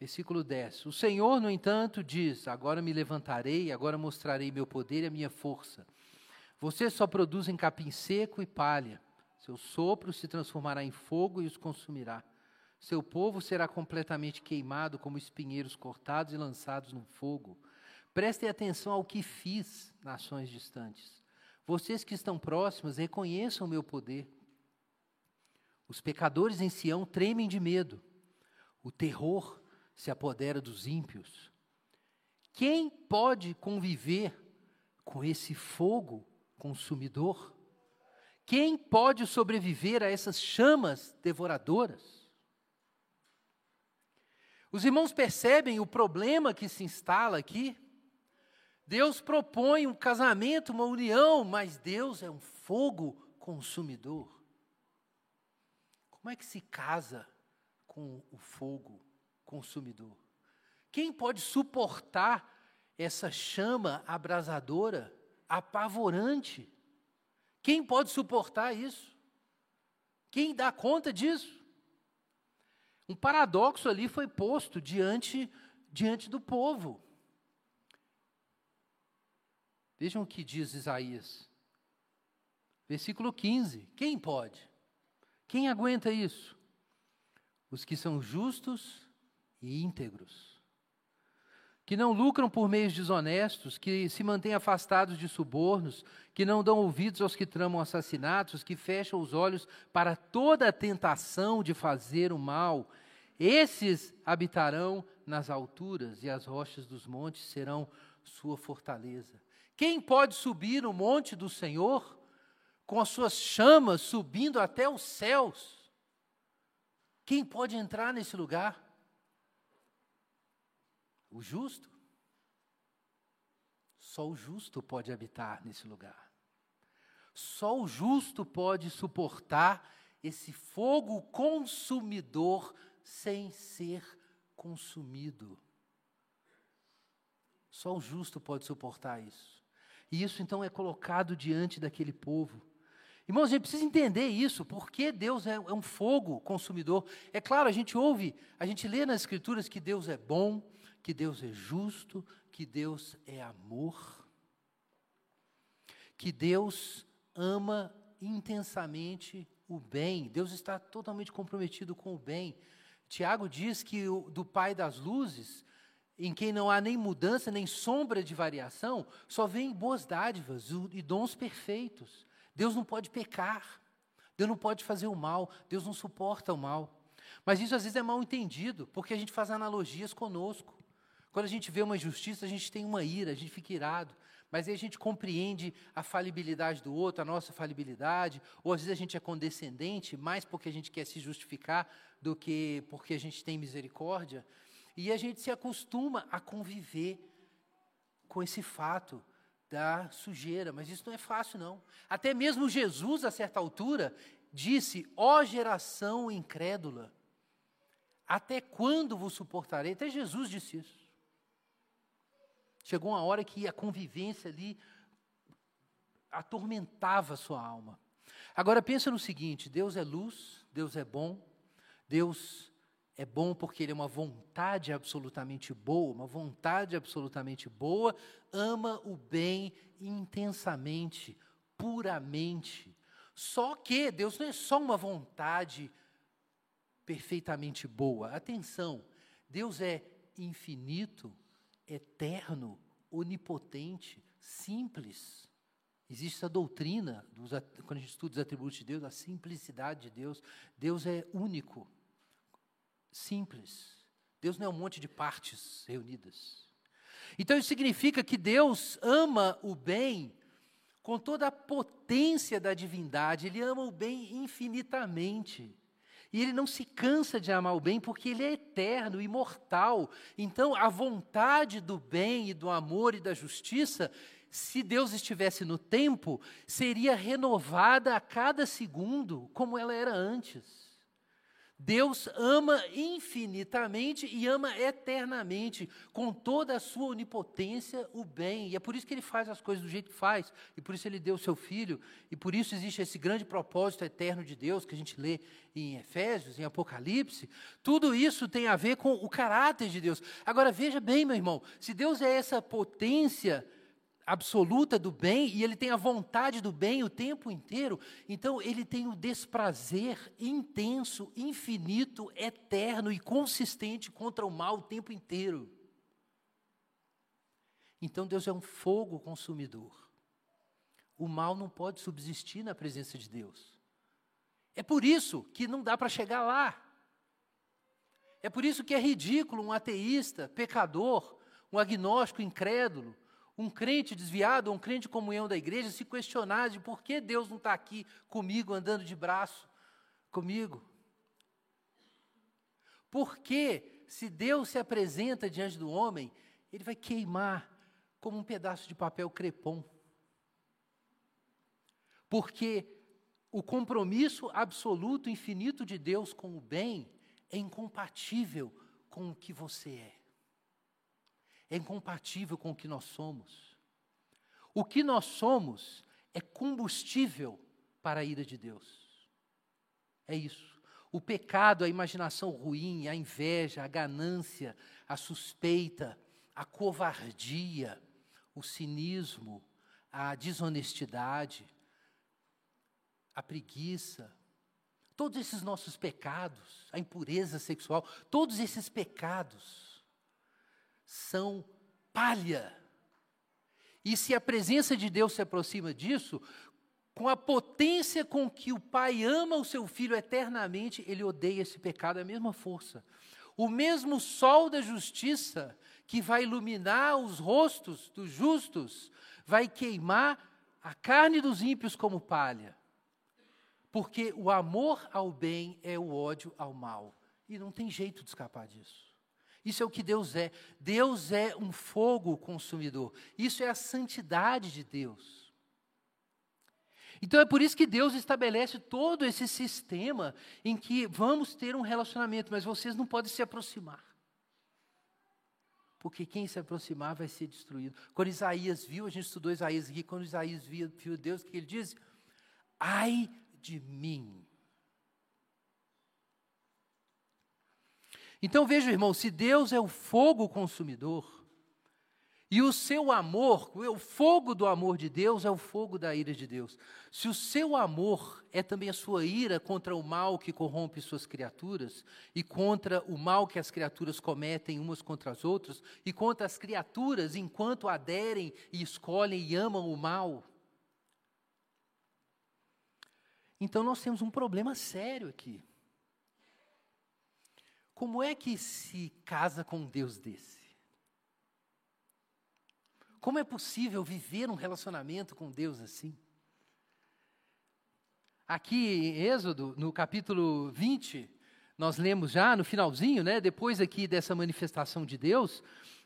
Versículo 10. O Senhor, no entanto, diz: Agora me levantarei, agora mostrarei meu poder e a minha força. Vocês só produzem capim seco e palha. Seu sopro se transformará em fogo e os consumirá. Seu povo será completamente queimado como espinheiros cortados e lançados no fogo. Prestem atenção ao que fiz, nações distantes. Vocês que estão próximos, reconheçam o meu poder. Os pecadores em Sião tremem de medo. O terror se apodera dos ímpios. Quem pode conviver com esse fogo consumidor? Quem pode sobreviver a essas chamas devoradoras? Os irmãos percebem o problema que se instala aqui? Deus propõe um casamento, uma união, mas Deus é um fogo consumidor. Como é que se casa com o fogo consumidor? Quem pode suportar essa chama abrasadora, apavorante? Quem pode suportar isso? Quem dá conta disso? Um paradoxo ali foi posto diante, diante do povo. Vejam o que diz Isaías. Versículo 15. Quem pode? Quem aguenta isso? Os que são justos e íntegros, que não lucram por meios desonestos, que se mantêm afastados de subornos, que não dão ouvidos aos que tramam assassinatos, que fecham os olhos para toda a tentação de fazer o mal. Esses habitarão nas alturas e as rochas dos montes serão sua fortaleza. Quem pode subir no monte do Senhor com as suas chamas subindo até os céus? Quem pode entrar nesse lugar? O justo. Só o justo pode habitar nesse lugar. Só o justo pode suportar esse fogo consumidor sem ser consumido. Só o justo pode suportar isso. E isso então é colocado diante daquele povo. Irmãos, a gente precisa entender isso, porque Deus é, é, um fogo consumidor. É claro, a gente ouve, a gente lê nas Escrituras que Deus é bom, que Deus é justo, que Deus é amor, que Deus ama intensamente o bem. Deus está totalmente comprometido com o bem. Tiago diz que o, do Pai das luzes, em quem não há nem mudança, nem sombra de variação, só vem boas dádivas e dons perfeitos. Deus não pode pecar, Deus não pode fazer o mal, Deus não suporta o mal. Mas isso às vezes é mal entendido, porque a gente faz analogias conosco. Quando a gente vê uma injustiça, a gente tem uma ira, a gente fica irado. Mas aí a gente compreende a falibilidade do outro, a nossa falibilidade, ou às vezes a gente é condescendente, mais porque a gente quer se justificar do que porque a gente tem misericórdia. E a gente se acostuma a conviver com esse fato da sujeira, mas isso não é fácil, não. Até mesmo Jesus, a certa altura, disse: Ó geração incrédula, até quando vos suportarei? Até Jesus disse isso. Chegou uma hora que a convivência ali atormentava a sua alma. Agora pensa no seguinte: Deus é luz, Deus é bom, Deus é bom porque Ele é uma vontade absolutamente boa, uma vontade absolutamente boa, ama o bem intensamente, puramente. Só que Deus não é só uma vontade perfeitamente boa. Atenção, Deus é infinito, eterno, onipotente, simples. Existe essa doutrina, dos, quando a gente estuda os atributos de Deus, a simplicidade de Deus. Deus é único, simples. Deus não é um monte de partes reunidas. Então isso significa que Deus ama o bem com toda a potência da divindade, Ele ama o bem infinitamente. E ele não se cansa de amar o bem porque ele é eterno, imortal. Então, a vontade do bem e do amor e da justiça se Deus estivesse no tempo, seria renovada a cada segundo, como ela era antes. Deus ama infinitamente e ama eternamente, com toda a sua onipotência, o bem. E é por isso que ele faz as coisas do jeito que faz, e por isso ele deu o seu filho, e por isso existe esse grande propósito eterno de Deus que a gente lê em Efésios, em Apocalipse. Tudo isso tem a ver com o caráter de Deus. Agora veja bem, meu irmão, se Deus é essa potência absoluta do bem e ele tem a vontade do bem o tempo inteiro, então ele tem o desprazer intenso, infinito, eterno e consistente contra o mal o tempo inteiro. Então Deus é um fogo consumidor. O mal não pode subsistir na presença de Deus. É por isso que não dá para chegar lá. É por isso que é ridículo um ateísta, pecador, um agnóstico incrédulo, um crente desviado, um crente de comunhão da igreja, se questionar de por que Deus não está aqui comigo, andando de braço comigo. Porque, se Deus se apresenta diante do homem, ele vai queimar como um pedaço de papel crepom. Porque o compromisso absoluto, infinito de Deus com o bem é incompatível com o que você é é incompatível com o que nós somos. O que nós somos é combustível para a ira de Deus. É isso. O pecado, a imaginação ruim, a inveja, a ganância, a suspeita, a covardia, o cinismo, a desonestidade, a preguiça, todos esses nossos pecados, a impureza sexual, todos esses pecados são palha. E se a presença de Deus se aproxima disso, com a potência com que o pai ama o seu filho eternamente, ele odeia esse pecado, a mesma força. O mesmo sol da justiça que vai iluminar os rostos dos justos, vai queimar a carne dos ímpios como palha. Porque o amor ao bem é o ódio ao mal. E não tem jeito de escapar disso. Isso é o que Deus é. Deus é um fogo consumidor. Isso é a santidade de Deus. Então é por isso que Deus estabelece todo esse sistema em que vamos ter um relacionamento, mas vocês não podem se aproximar. Porque quem se aproximar vai ser destruído. Quando Isaías viu, a gente estudou Isaías aqui, quando Isaías viu, viu Deus, o que ele diz? Ai de mim, Então veja, irmão, se Deus é o fogo consumidor, e o seu amor, o fogo do amor de Deus é o fogo da ira de Deus. Se o seu amor é também a sua ira contra o mal que corrompe suas criaturas, e contra o mal que as criaturas cometem umas contra as outras, e contra as criaturas enquanto aderem e escolhem e amam o mal, então nós temos um problema sério aqui. Como é que se casa com um Deus desse? Como é possível viver um relacionamento com Deus assim? Aqui em Êxodo, no capítulo 20, nós lemos já no finalzinho, né, depois aqui dessa manifestação de Deus,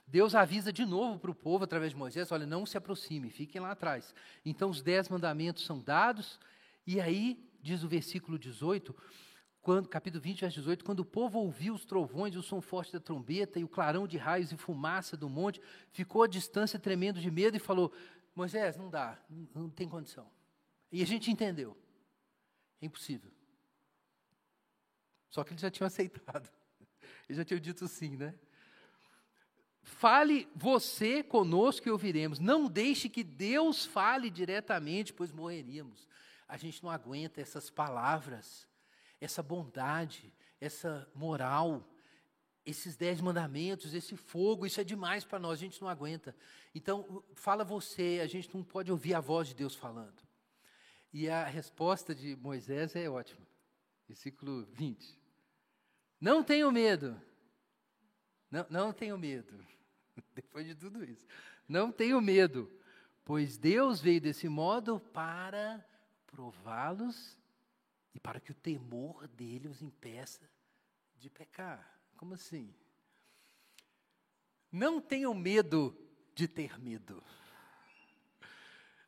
Deus avisa de novo para o povo através de Moisés: olha, não se aproxime, fiquem lá atrás. Então os dez mandamentos são dados, e aí, diz o versículo 18: quando, capítulo 20, verso 18, quando o povo ouviu os trovões, o som forte da trombeta e o clarão de raios e fumaça do monte, ficou à distância tremendo de medo e falou: Moisés, não dá, não, não tem condição. E a gente entendeu. É impossível. Só que eles já tinham aceitado. Eles já tinham dito sim, né? Fale você conosco e ouviremos. Não deixe que Deus fale diretamente, pois morreríamos. A gente não aguenta essas palavras essa bondade, essa moral, esses dez mandamentos, esse fogo, isso é demais para nós, a gente não aguenta. Então, fala você, a gente não pode ouvir a voz de Deus falando. E a resposta de Moisés é ótima. Versículo 20. Não tenho medo. Não, não tenho medo. [LAUGHS] Depois de tudo isso. Não tenho medo, pois Deus veio desse modo para prová-los e para que o temor dele os impeça de pecar. Como assim? Não tenham medo de ter medo.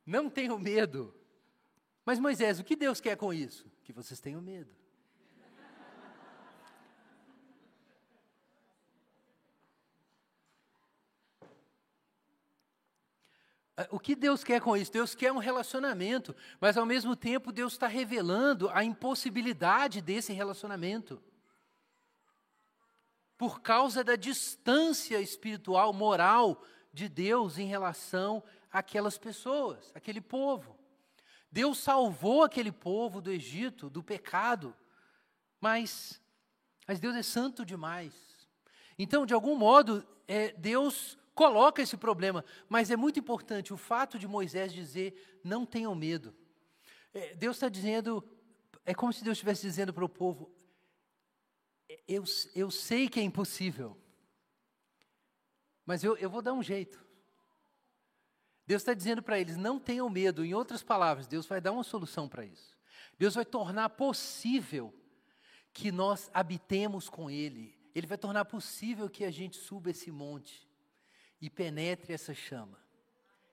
Não tenham medo. Mas Moisés, o que Deus quer com isso? Que vocês tenham medo. O que Deus quer com isso? Deus quer um relacionamento, mas ao mesmo tempo Deus está revelando a impossibilidade desse relacionamento. Por causa da distância espiritual, moral de Deus em relação àquelas pessoas, aquele povo. Deus salvou aquele povo do Egito, do pecado, mas, mas Deus é santo demais. Então, de algum modo, é, Deus coloca esse problema, mas é muito importante o fato de Moisés dizer: não tenham medo. É, Deus está dizendo, é como se Deus estivesse dizendo para o povo: eu, eu sei que é impossível, mas eu, eu vou dar um jeito. Deus está dizendo para eles: não tenham medo. Em outras palavras, Deus vai dar uma solução para isso. Deus vai tornar possível que nós habitemos com Ele. Ele vai tornar possível que a gente suba esse monte e penetre essa chama.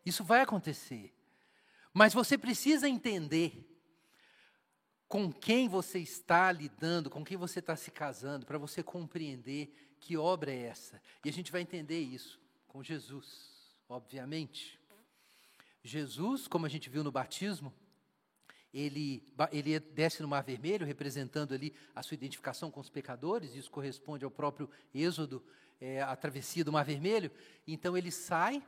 Isso vai acontecer. Mas você precisa entender com quem você está lidando, com quem você está se casando, para você compreender que obra é essa. E a gente vai entender isso com Jesus, obviamente. Jesus, como a gente viu no batismo, ele, ele desce no Mar Vermelho, representando ali a sua identificação com os pecadores, isso corresponde ao próprio Êxodo é, a travessia do Mar Vermelho. Então ele sai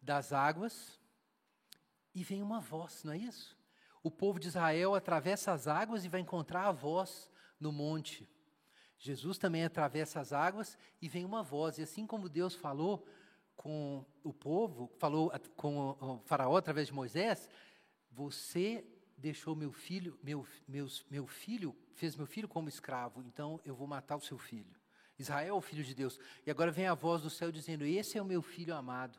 das águas e vem uma voz, não é isso? O povo de Israel atravessa as águas e vai encontrar a voz no monte. Jesus também atravessa as águas e vem uma voz. E assim como Deus falou com o povo, falou com o faraó através de Moisés, você deixou meu filho, meu, meus, meu filho, fez meu filho como escravo, então eu vou matar o seu filho. Israel é o filho de Deus. E agora vem a voz do céu dizendo: Esse é o meu filho amado,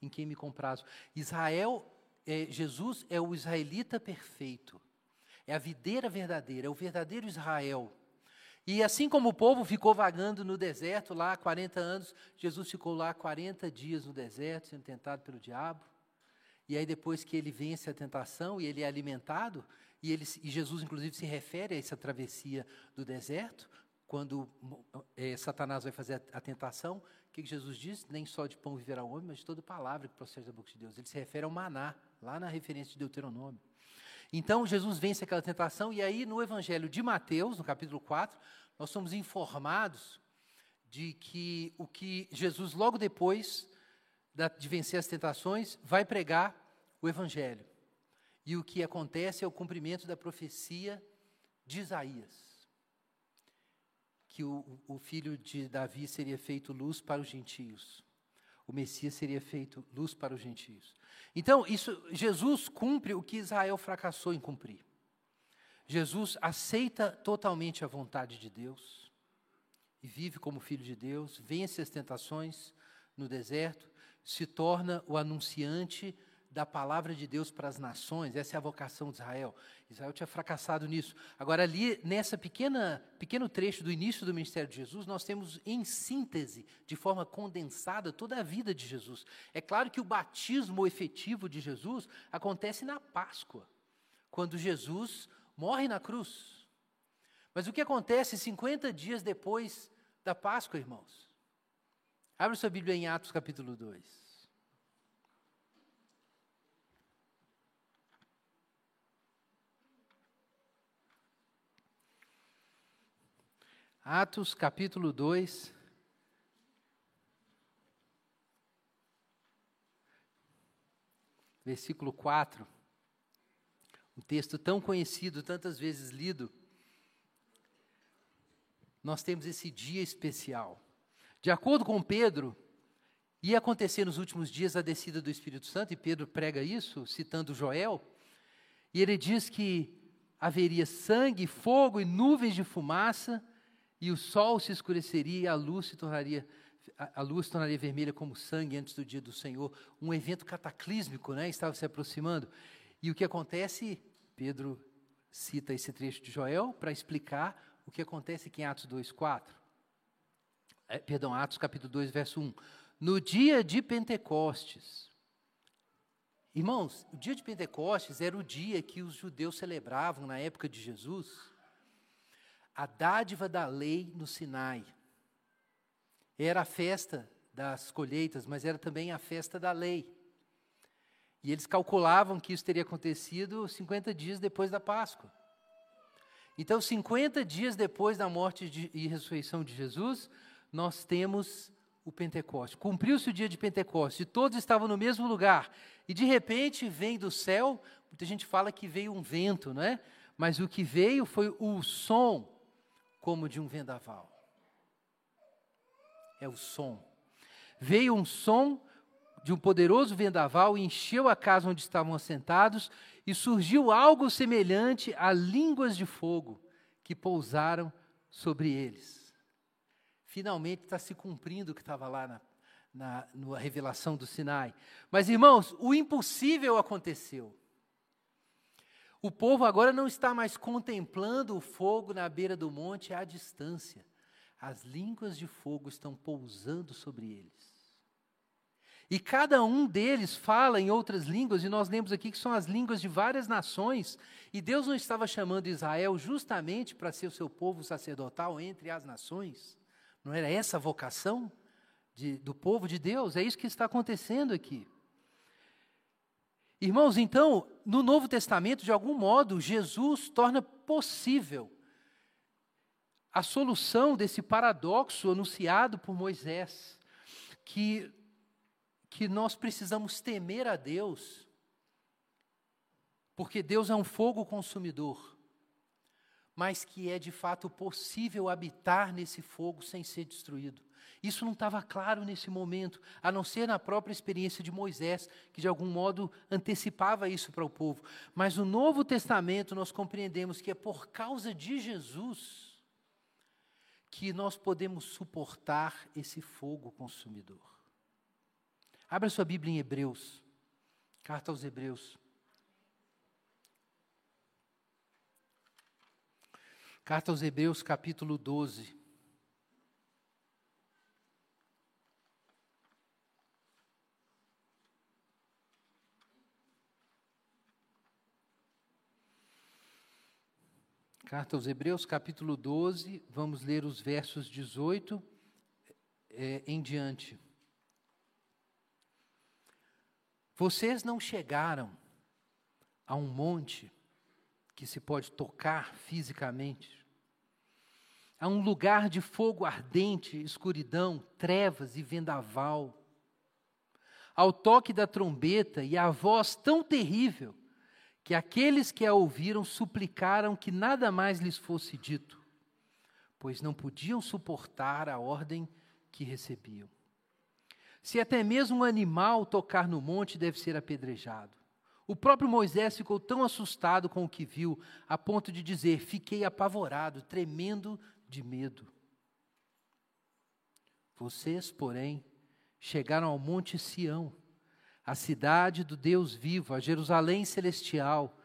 em quem me comprazo. Israel, é, Jesus é o israelita perfeito. É a videira verdadeira, é o verdadeiro Israel. E assim como o povo ficou vagando no deserto lá 40 anos, Jesus ficou lá 40 dias no deserto, sendo tentado pelo diabo. E aí, depois que ele vence a tentação e ele é alimentado, e, ele, e Jesus, inclusive, se refere a essa travessia do deserto, quando é, Satanás vai fazer a, a tentação, o que, que, Jesus diz? Nem só de pão viverá o homem, mas de toda palavra que procede da boca de Deus. Ele se refere ao maná, lá na referência de Deuteronômio. Então, Jesus vence aquela tentação, e aí no Evangelho de Mateus, no capítulo 4, nós somos informados de que o que Jesus, logo depois de vencer as tentações, vai pregar o Evangelho. E o que acontece é o cumprimento da profecia de Isaías que o, o filho de Davi seria feito luz para os gentios. O Messias seria feito luz para os gentios. Então, isso, Jesus cumpre o que Israel fracassou em cumprir. Jesus aceita totalmente a vontade de Deus e vive como filho de Deus, vence as tentações no deserto, se torna o anunciante da palavra de Deus para as nações, essa é a vocação de Israel. Israel tinha fracassado nisso. Agora, ali, nessa pequena, pequeno trecho do início do ministério de Jesus, nós temos em síntese, de forma condensada, toda a vida de Jesus. É claro que o batismo efetivo de Jesus acontece na Páscoa, quando Jesus morre na cruz. Mas o que acontece 50 dias depois da Páscoa, irmãos? Abra sua Bíblia em Atos capítulo 2. Atos capítulo 2. Versículo 4. Um texto tão conhecido, tantas vezes lido. Nós temos esse dia especial. De acordo com Pedro, ia acontecer nos últimos dias a descida do Espírito Santo, e Pedro prega isso, citando Joel, e ele diz que haveria sangue, fogo e nuvens de fumaça, e o sol se escureceria e a luz se tornaria a luz tornaria vermelha como sangue antes do dia do Senhor. Um evento cataclísmico, né, estava se aproximando. E o que acontece? Pedro cita esse trecho de Joel para explicar o que acontece aqui em Atos 2:4. É, perdão, Atos capítulo 2, verso 1. No dia de Pentecostes, Irmãos, o dia de Pentecostes era o dia que os judeus celebravam na época de Jesus a dádiva da lei no Sinai. Era a festa das colheitas, mas era também a festa da lei. E eles calculavam que isso teria acontecido 50 dias depois da Páscoa. Então, 50 dias depois da morte de, e ressurreição de Jesus, nós temos o Pentecostes. Cumpriu-se o dia de Pentecostes e todos estavam no mesmo lugar. E de repente vem do céu, muita gente fala que veio um vento, não é? Mas o que veio foi o som como de um vendaval. É o som. Veio um som de um poderoso vendaval e encheu a casa onde estavam assentados, e surgiu algo semelhante a línguas de fogo que pousaram sobre eles. Finalmente está se cumprindo o que estava lá na, na, na revelação do Sinai. Mas, irmãos, o impossível aconteceu. O povo agora não está mais contemplando o fogo na beira do monte à distância. As línguas de fogo estão pousando sobre eles. E cada um deles fala em outras línguas, e nós lemos aqui que são as línguas de várias nações, e Deus não estava chamando Israel justamente para ser o seu povo sacerdotal entre as nações? Não era essa a vocação de, do povo de Deus? É isso que está acontecendo aqui. Irmãos, então, no Novo Testamento, de algum modo, Jesus torna possível a solução desse paradoxo anunciado por Moisés, que que nós precisamos temer a Deus, porque Deus é um fogo consumidor, mas que é de fato possível habitar nesse fogo sem ser destruído. Isso não estava claro nesse momento, a não ser na própria experiência de Moisés, que de algum modo antecipava isso para o povo. Mas no Novo Testamento nós compreendemos que é por causa de Jesus que nós podemos suportar esse fogo consumidor. Abra sua Bíblia em Hebreus, carta aos Hebreus. Carta aos Hebreus, capítulo 12. Carta aos Hebreus, capítulo 12, vamos ler os versos 18 é, em diante. Vocês não chegaram a um monte que se pode tocar fisicamente, a um lugar de fogo ardente, escuridão, trevas e vendaval, ao toque da trombeta e à voz tão terrível que aqueles que a ouviram suplicaram que nada mais lhes fosse dito, pois não podiam suportar a ordem que recebiam. Se até mesmo um animal tocar no monte, deve ser apedrejado. O próprio Moisés ficou tão assustado com o que viu, a ponto de dizer: Fiquei apavorado, tremendo de medo. Vocês, porém, chegaram ao Monte Sião, a cidade do Deus vivo, a Jerusalém celestial,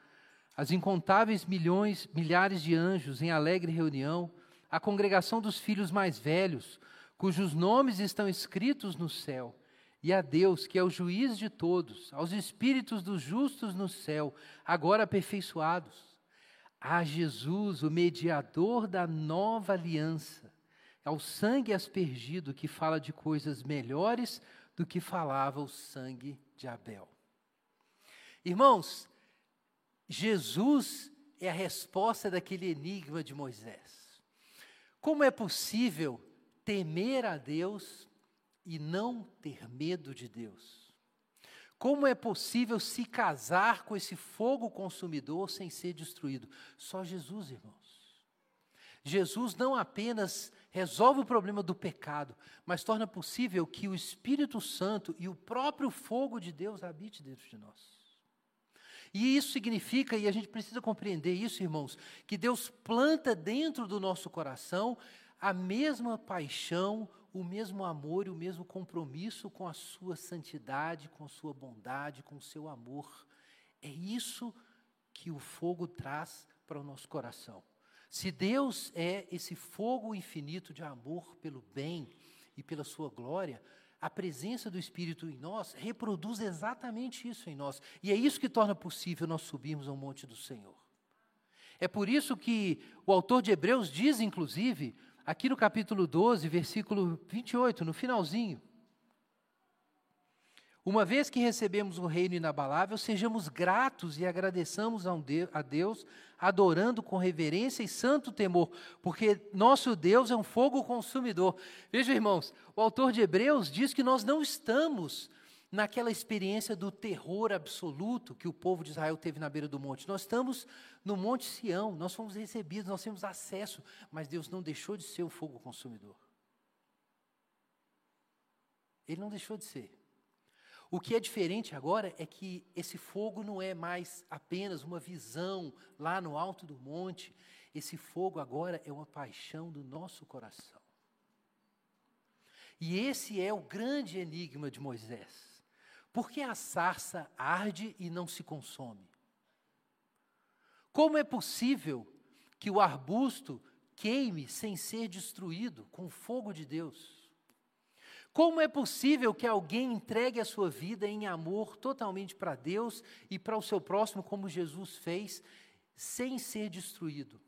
as incontáveis milhões, milhares de anjos em alegre reunião, a congregação dos filhos mais velhos, cujos nomes estão escritos no céu, e a Deus, que é o juiz de todos, aos espíritos dos justos no céu, agora aperfeiçoados, a Jesus, o mediador da nova aliança, ao sangue aspergido que fala de coisas melhores do que falava o sangue de Abel. Irmãos, Jesus é a resposta daquele enigma de Moisés. Como é possível temer a Deus e não ter medo de Deus? Como é possível se casar com esse fogo consumidor sem ser destruído? Só Jesus, irmãos. Jesus não apenas resolve o problema do pecado, mas torna possível que o Espírito Santo e o próprio fogo de Deus habite dentro de nós. E isso significa, e a gente precisa compreender isso, irmãos, que Deus planta dentro do nosso coração a mesma paixão, o mesmo amor e o mesmo compromisso com a sua santidade, com a sua bondade, com o seu amor. É isso que o fogo traz para o nosso coração. Se Deus é esse fogo infinito de amor pelo bem e pela sua glória, a presença do Espírito em nós reproduz exatamente isso em nós. E é isso que torna possível nós subirmos ao monte do Senhor. É por isso que o autor de Hebreus diz, inclusive, aqui no capítulo 12, versículo 28, no finalzinho: uma vez que recebemos o reino inabalável, sejamos gratos e agradeçamos a Deus, adorando com reverência e santo temor, porque nosso Deus é um fogo consumidor. Veja, irmãos, o autor de Hebreus diz que nós não estamos naquela experiência do terror absoluto que o povo de Israel teve na beira do monte. Nós estamos no Monte Sião, nós fomos recebidos, nós temos acesso, mas Deus não deixou de ser o fogo consumidor. Ele não deixou de ser. O que é diferente agora é que esse fogo não é mais apenas uma visão lá no alto do monte, esse fogo agora é uma paixão do nosso coração. E esse é o grande enigma de Moisés. Por que a sarça arde e não se consome? Como é possível que o arbusto queime sem ser destruído com o fogo de Deus? Como é possível que alguém entregue a sua vida em amor totalmente para Deus e para o seu próximo, como Jesus fez, sem ser destruído?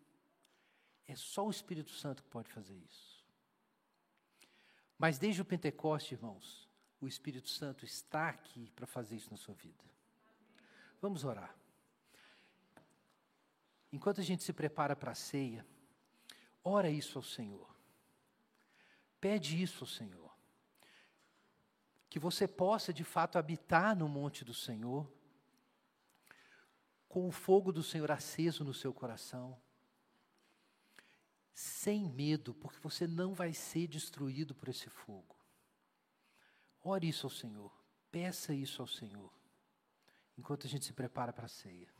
É só o Espírito Santo que pode fazer isso. Mas desde o Pentecoste, irmãos, o Espírito Santo está aqui para fazer isso na sua vida. Vamos orar. Enquanto a gente se prepara para a ceia, ora isso ao Senhor. Pede isso ao Senhor que você possa de fato habitar no monte do Senhor, com o fogo do Senhor aceso no seu coração, sem medo, porque você não vai ser destruído por esse fogo. Ore isso ao Senhor, peça isso ao Senhor, enquanto a gente se prepara para a ceia.